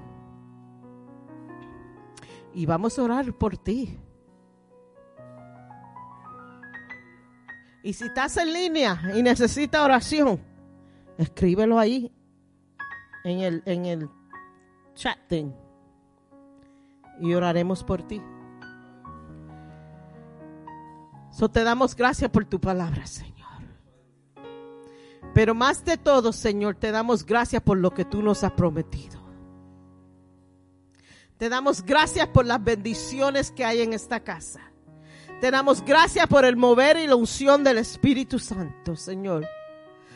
Y vamos a orar por ti. Y si estás en línea y necesitas oración, escríbelo ahí en el, en el chat. Y oraremos por ti. So te damos gracias por tu palabra, Señor. Pero más de todo, Señor, te damos gracias por lo que tú nos has prometido. Te damos gracias por las bendiciones que hay en esta casa. Te damos gracias por el mover y la unción del Espíritu Santo, Señor,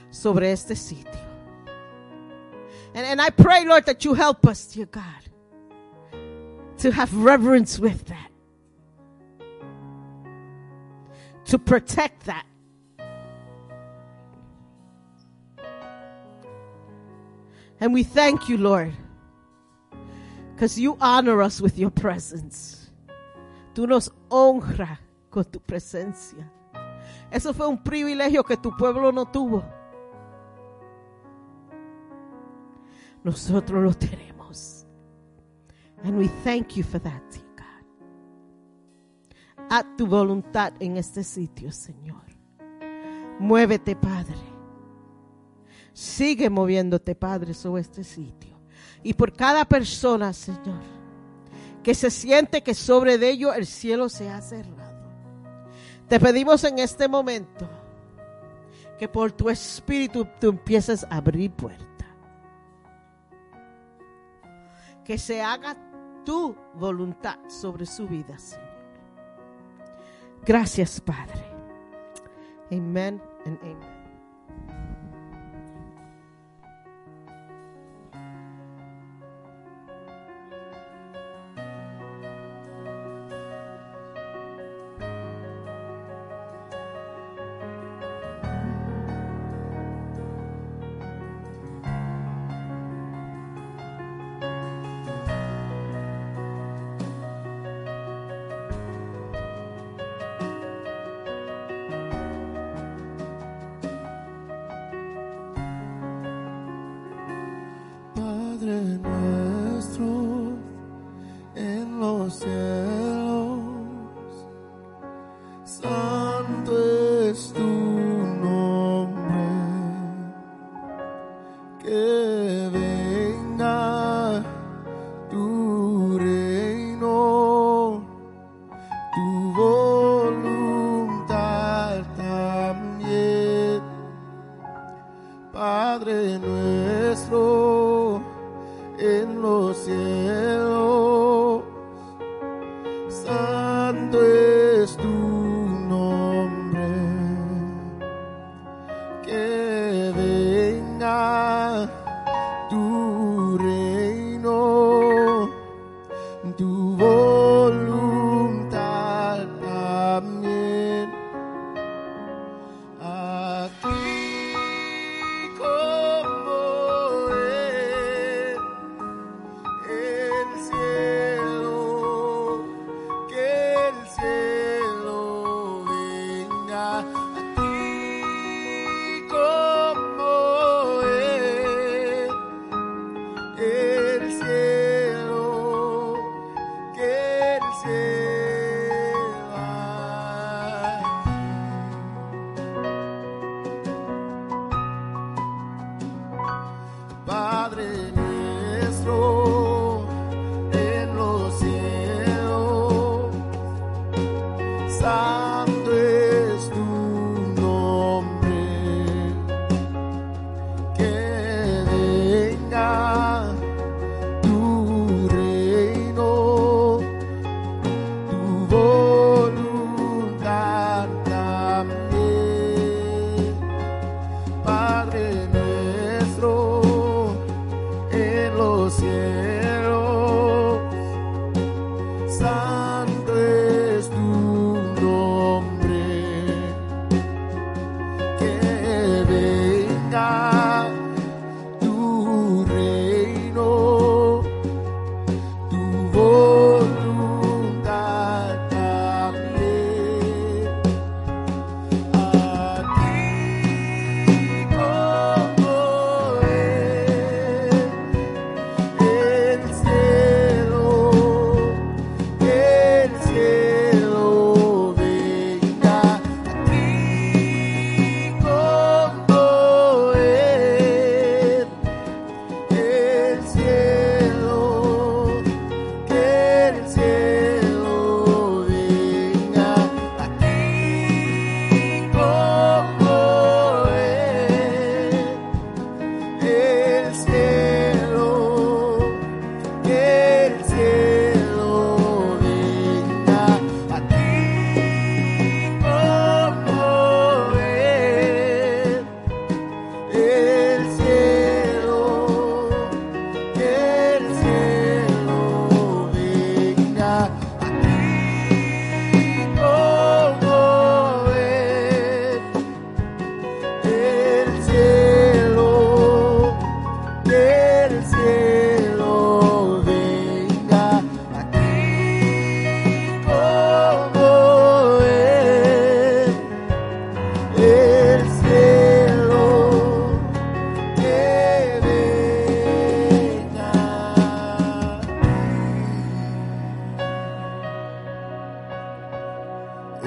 sobre este sitio. And, and I pray, Lord, that you help us, dear God, to have reverence with that, to protect that. And we thank you, Lord, because you honor us with your presence. Tú nos honras con tu presencia. Eso fue un privilegio que tu pueblo no tuvo. Nosotros lo tenemos. And we thank you for that, God. Haz tu voluntad en este sitio, Señor. Muévete, Padre. Sigue moviéndote, Padre, sobre este sitio. Y por cada persona, Señor, que se siente que sobre de ello el cielo se ha cerrado. Te pedimos en este momento que por tu espíritu tú empieces a abrir puertas. Que se haga tu voluntad sobre su vida, Señor. Gracias, Padre. Amén y amén. Padre nuestro en los cielos.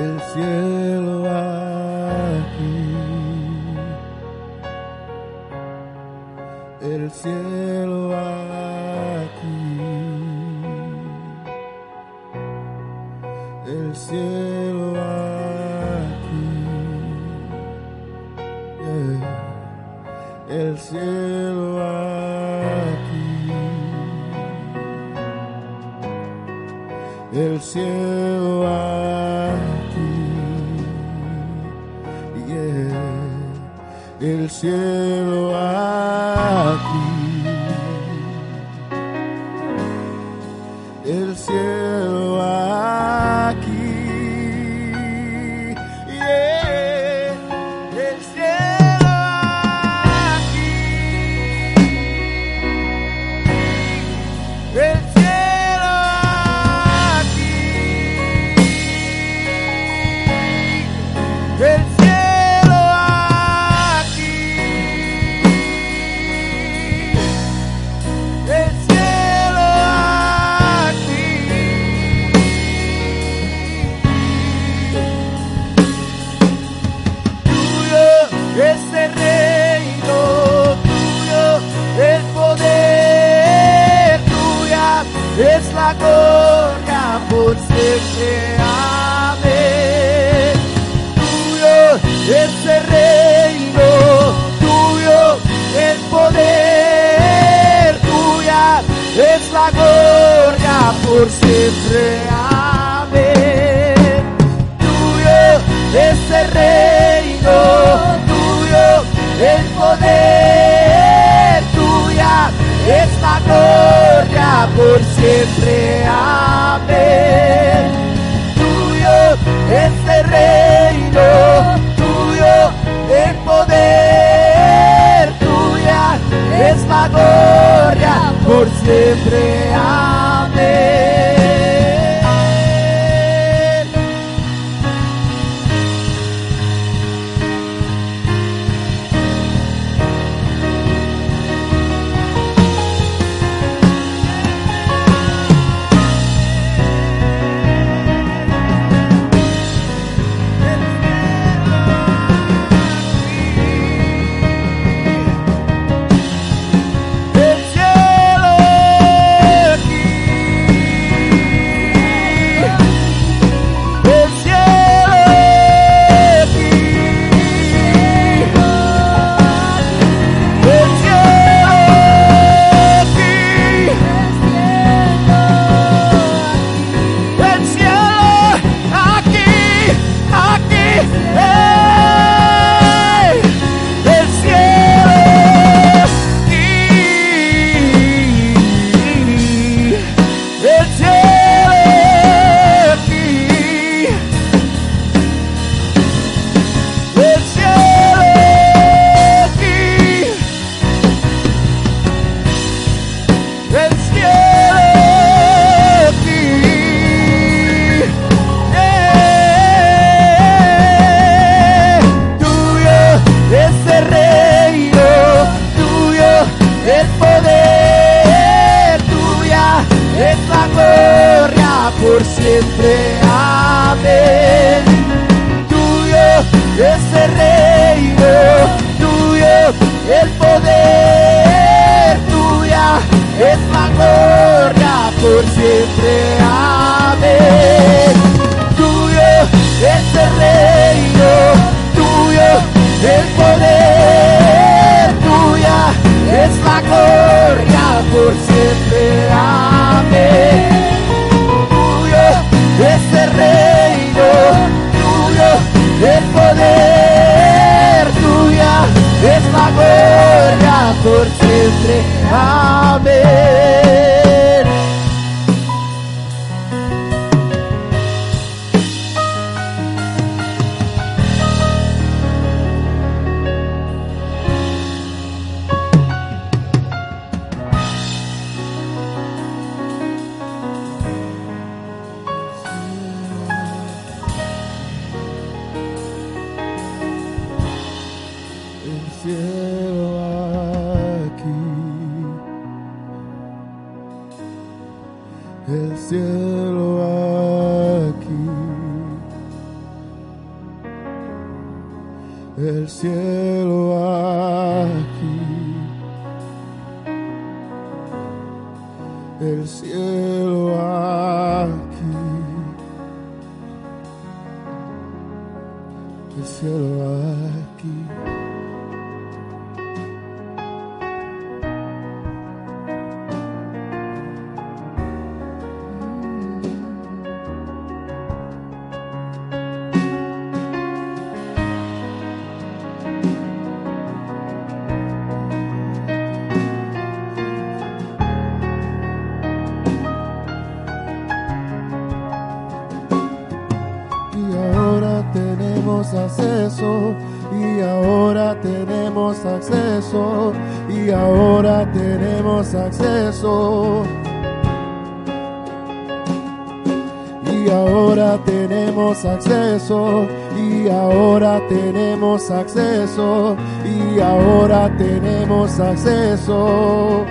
el cielo aquí, el cielo aquí, el cielo aquí, yeah. el cielo aquí, el cielo. El cielo siempre. Amén. Tuyo es reino, tuyo el poder, tuya es la gloria por siempre. Amén. Tuyo es el reino, tuyo el poder, tuya es la gloria por siempre. Siempre. Amén. Tuyo es el reino, tuyo el poder, tuya es la gloria por siempre. Amén tuyo es el reino, tuyo el poder, tuya es la gloria por siempre. Amén. Acceso, y ahora tenemos acceso.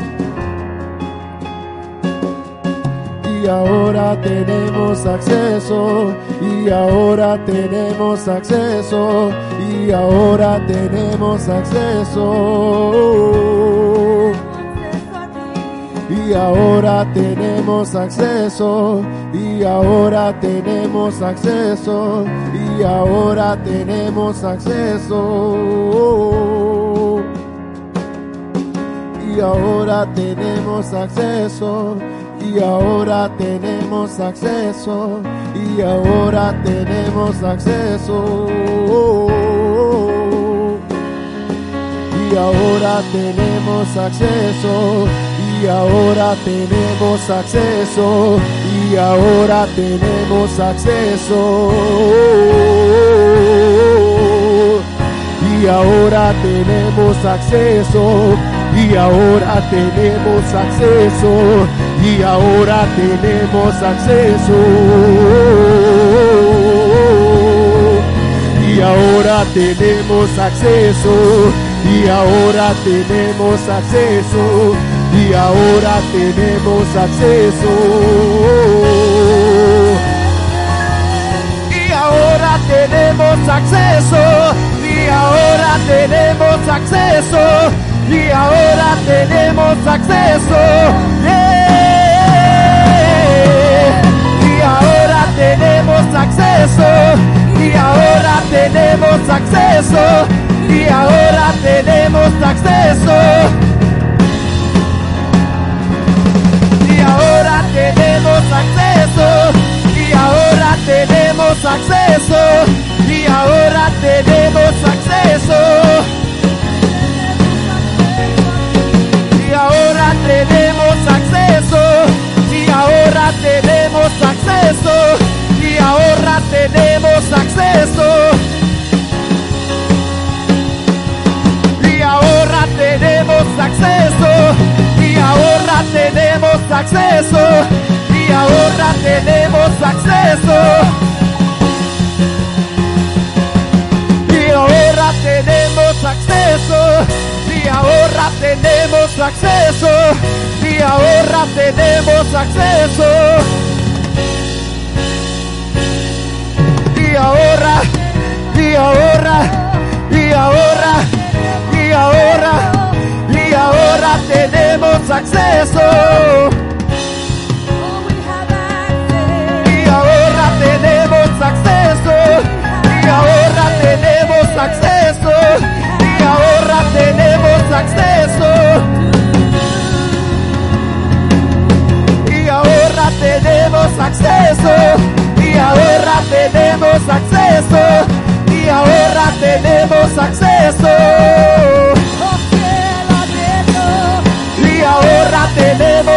Y ahora tenemos acceso, y ahora tenemos acceso, y ahora tenemos acceso. Y ahora tenemos acceso, y ahora tenemos acceso, y ahora tenemos acceso. Y ahora tenemos acceso, y ahora tenemos acceso, y ahora tenemos acceso. Y ahora tenemos acceso, y ahora tenemos acceso, y ahora tenemos acceso. Y ahora tenemos acceso, y ahora tenemos acceso, y ahora tenemos acceso. Y ahora tenemos acceso, y ahora tenemos acceso, y ahora tenemos acceso. Y ahora tenemos acceso, y ahora tenemos acceso, y ahora tenemos acceso. Y ahora tenemos acceso, y ahora tenemos acceso, y ahora tenemos acceso. Tenemos acceso, y ahora tenemos acceso, y ahora tenemos acceso. Y ahora tenemos acceso, y ahora tenemos acceso, y ahora tenemos acceso. Y ahora tenemos acceso, ahora tenemos acceso, y ahora tenemos acceso. Y ahora tenemos acceso, y ahora tenemos acceso, y ahora tenemos acceso. Y ahora, y ahora, y ahora, y ahora, ahora tenemos acceso. Y ahora tenemos acceso, y ahora tenemos acceso, y ahora tenemos acceso. Y ahora tenemos acceso, y ahora tenemos acceso, y ahora tenemos acceso.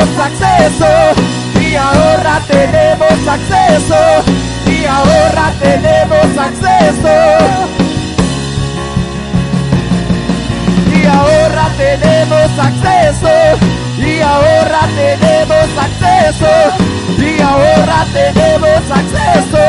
Acceso, y ahora tenemos acceso, y ahora tenemos acceso. Y ahora tenemos acceso, y ahora tenemos acceso, y ahora tenemos acceso.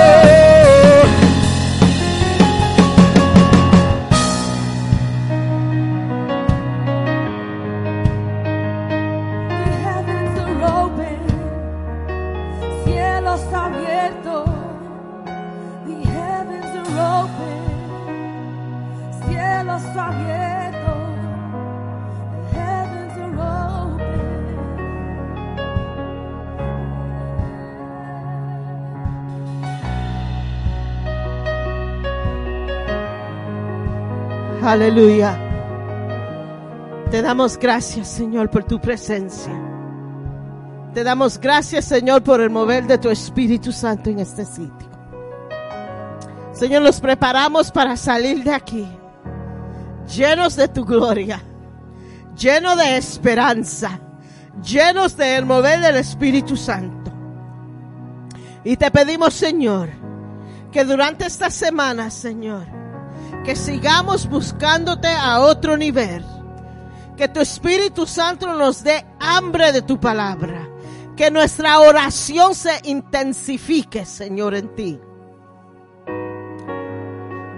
Aleluya. Te damos gracias, Señor, por tu presencia. Te damos gracias, Señor, por el mover de tu Espíritu Santo en este sitio. Señor, nos preparamos para salir de aquí llenos de tu gloria, llenos de esperanza, llenos del mover del Espíritu Santo. Y te pedimos, Señor, que durante esta semana, Señor, que sigamos buscándote a otro nivel. Que tu Espíritu Santo nos dé hambre de tu palabra. Que nuestra oración se intensifique, Señor, en ti.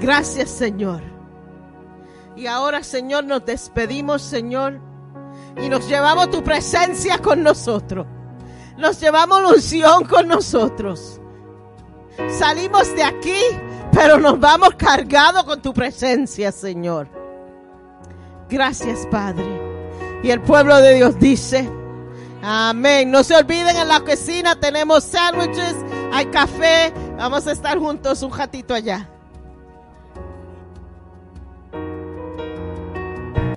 Gracias, Señor. Y ahora, Señor, nos despedimos, Señor. Y nos llevamos tu presencia con nosotros. Nos llevamos la unción con nosotros. Salimos de aquí, pero nos vamos cargados con tu presencia, Señor. Gracias, Padre. Y el pueblo de Dios dice, amén. No se olviden, en la cocina tenemos sándwiches, hay café. Vamos a estar juntos un ratito allá.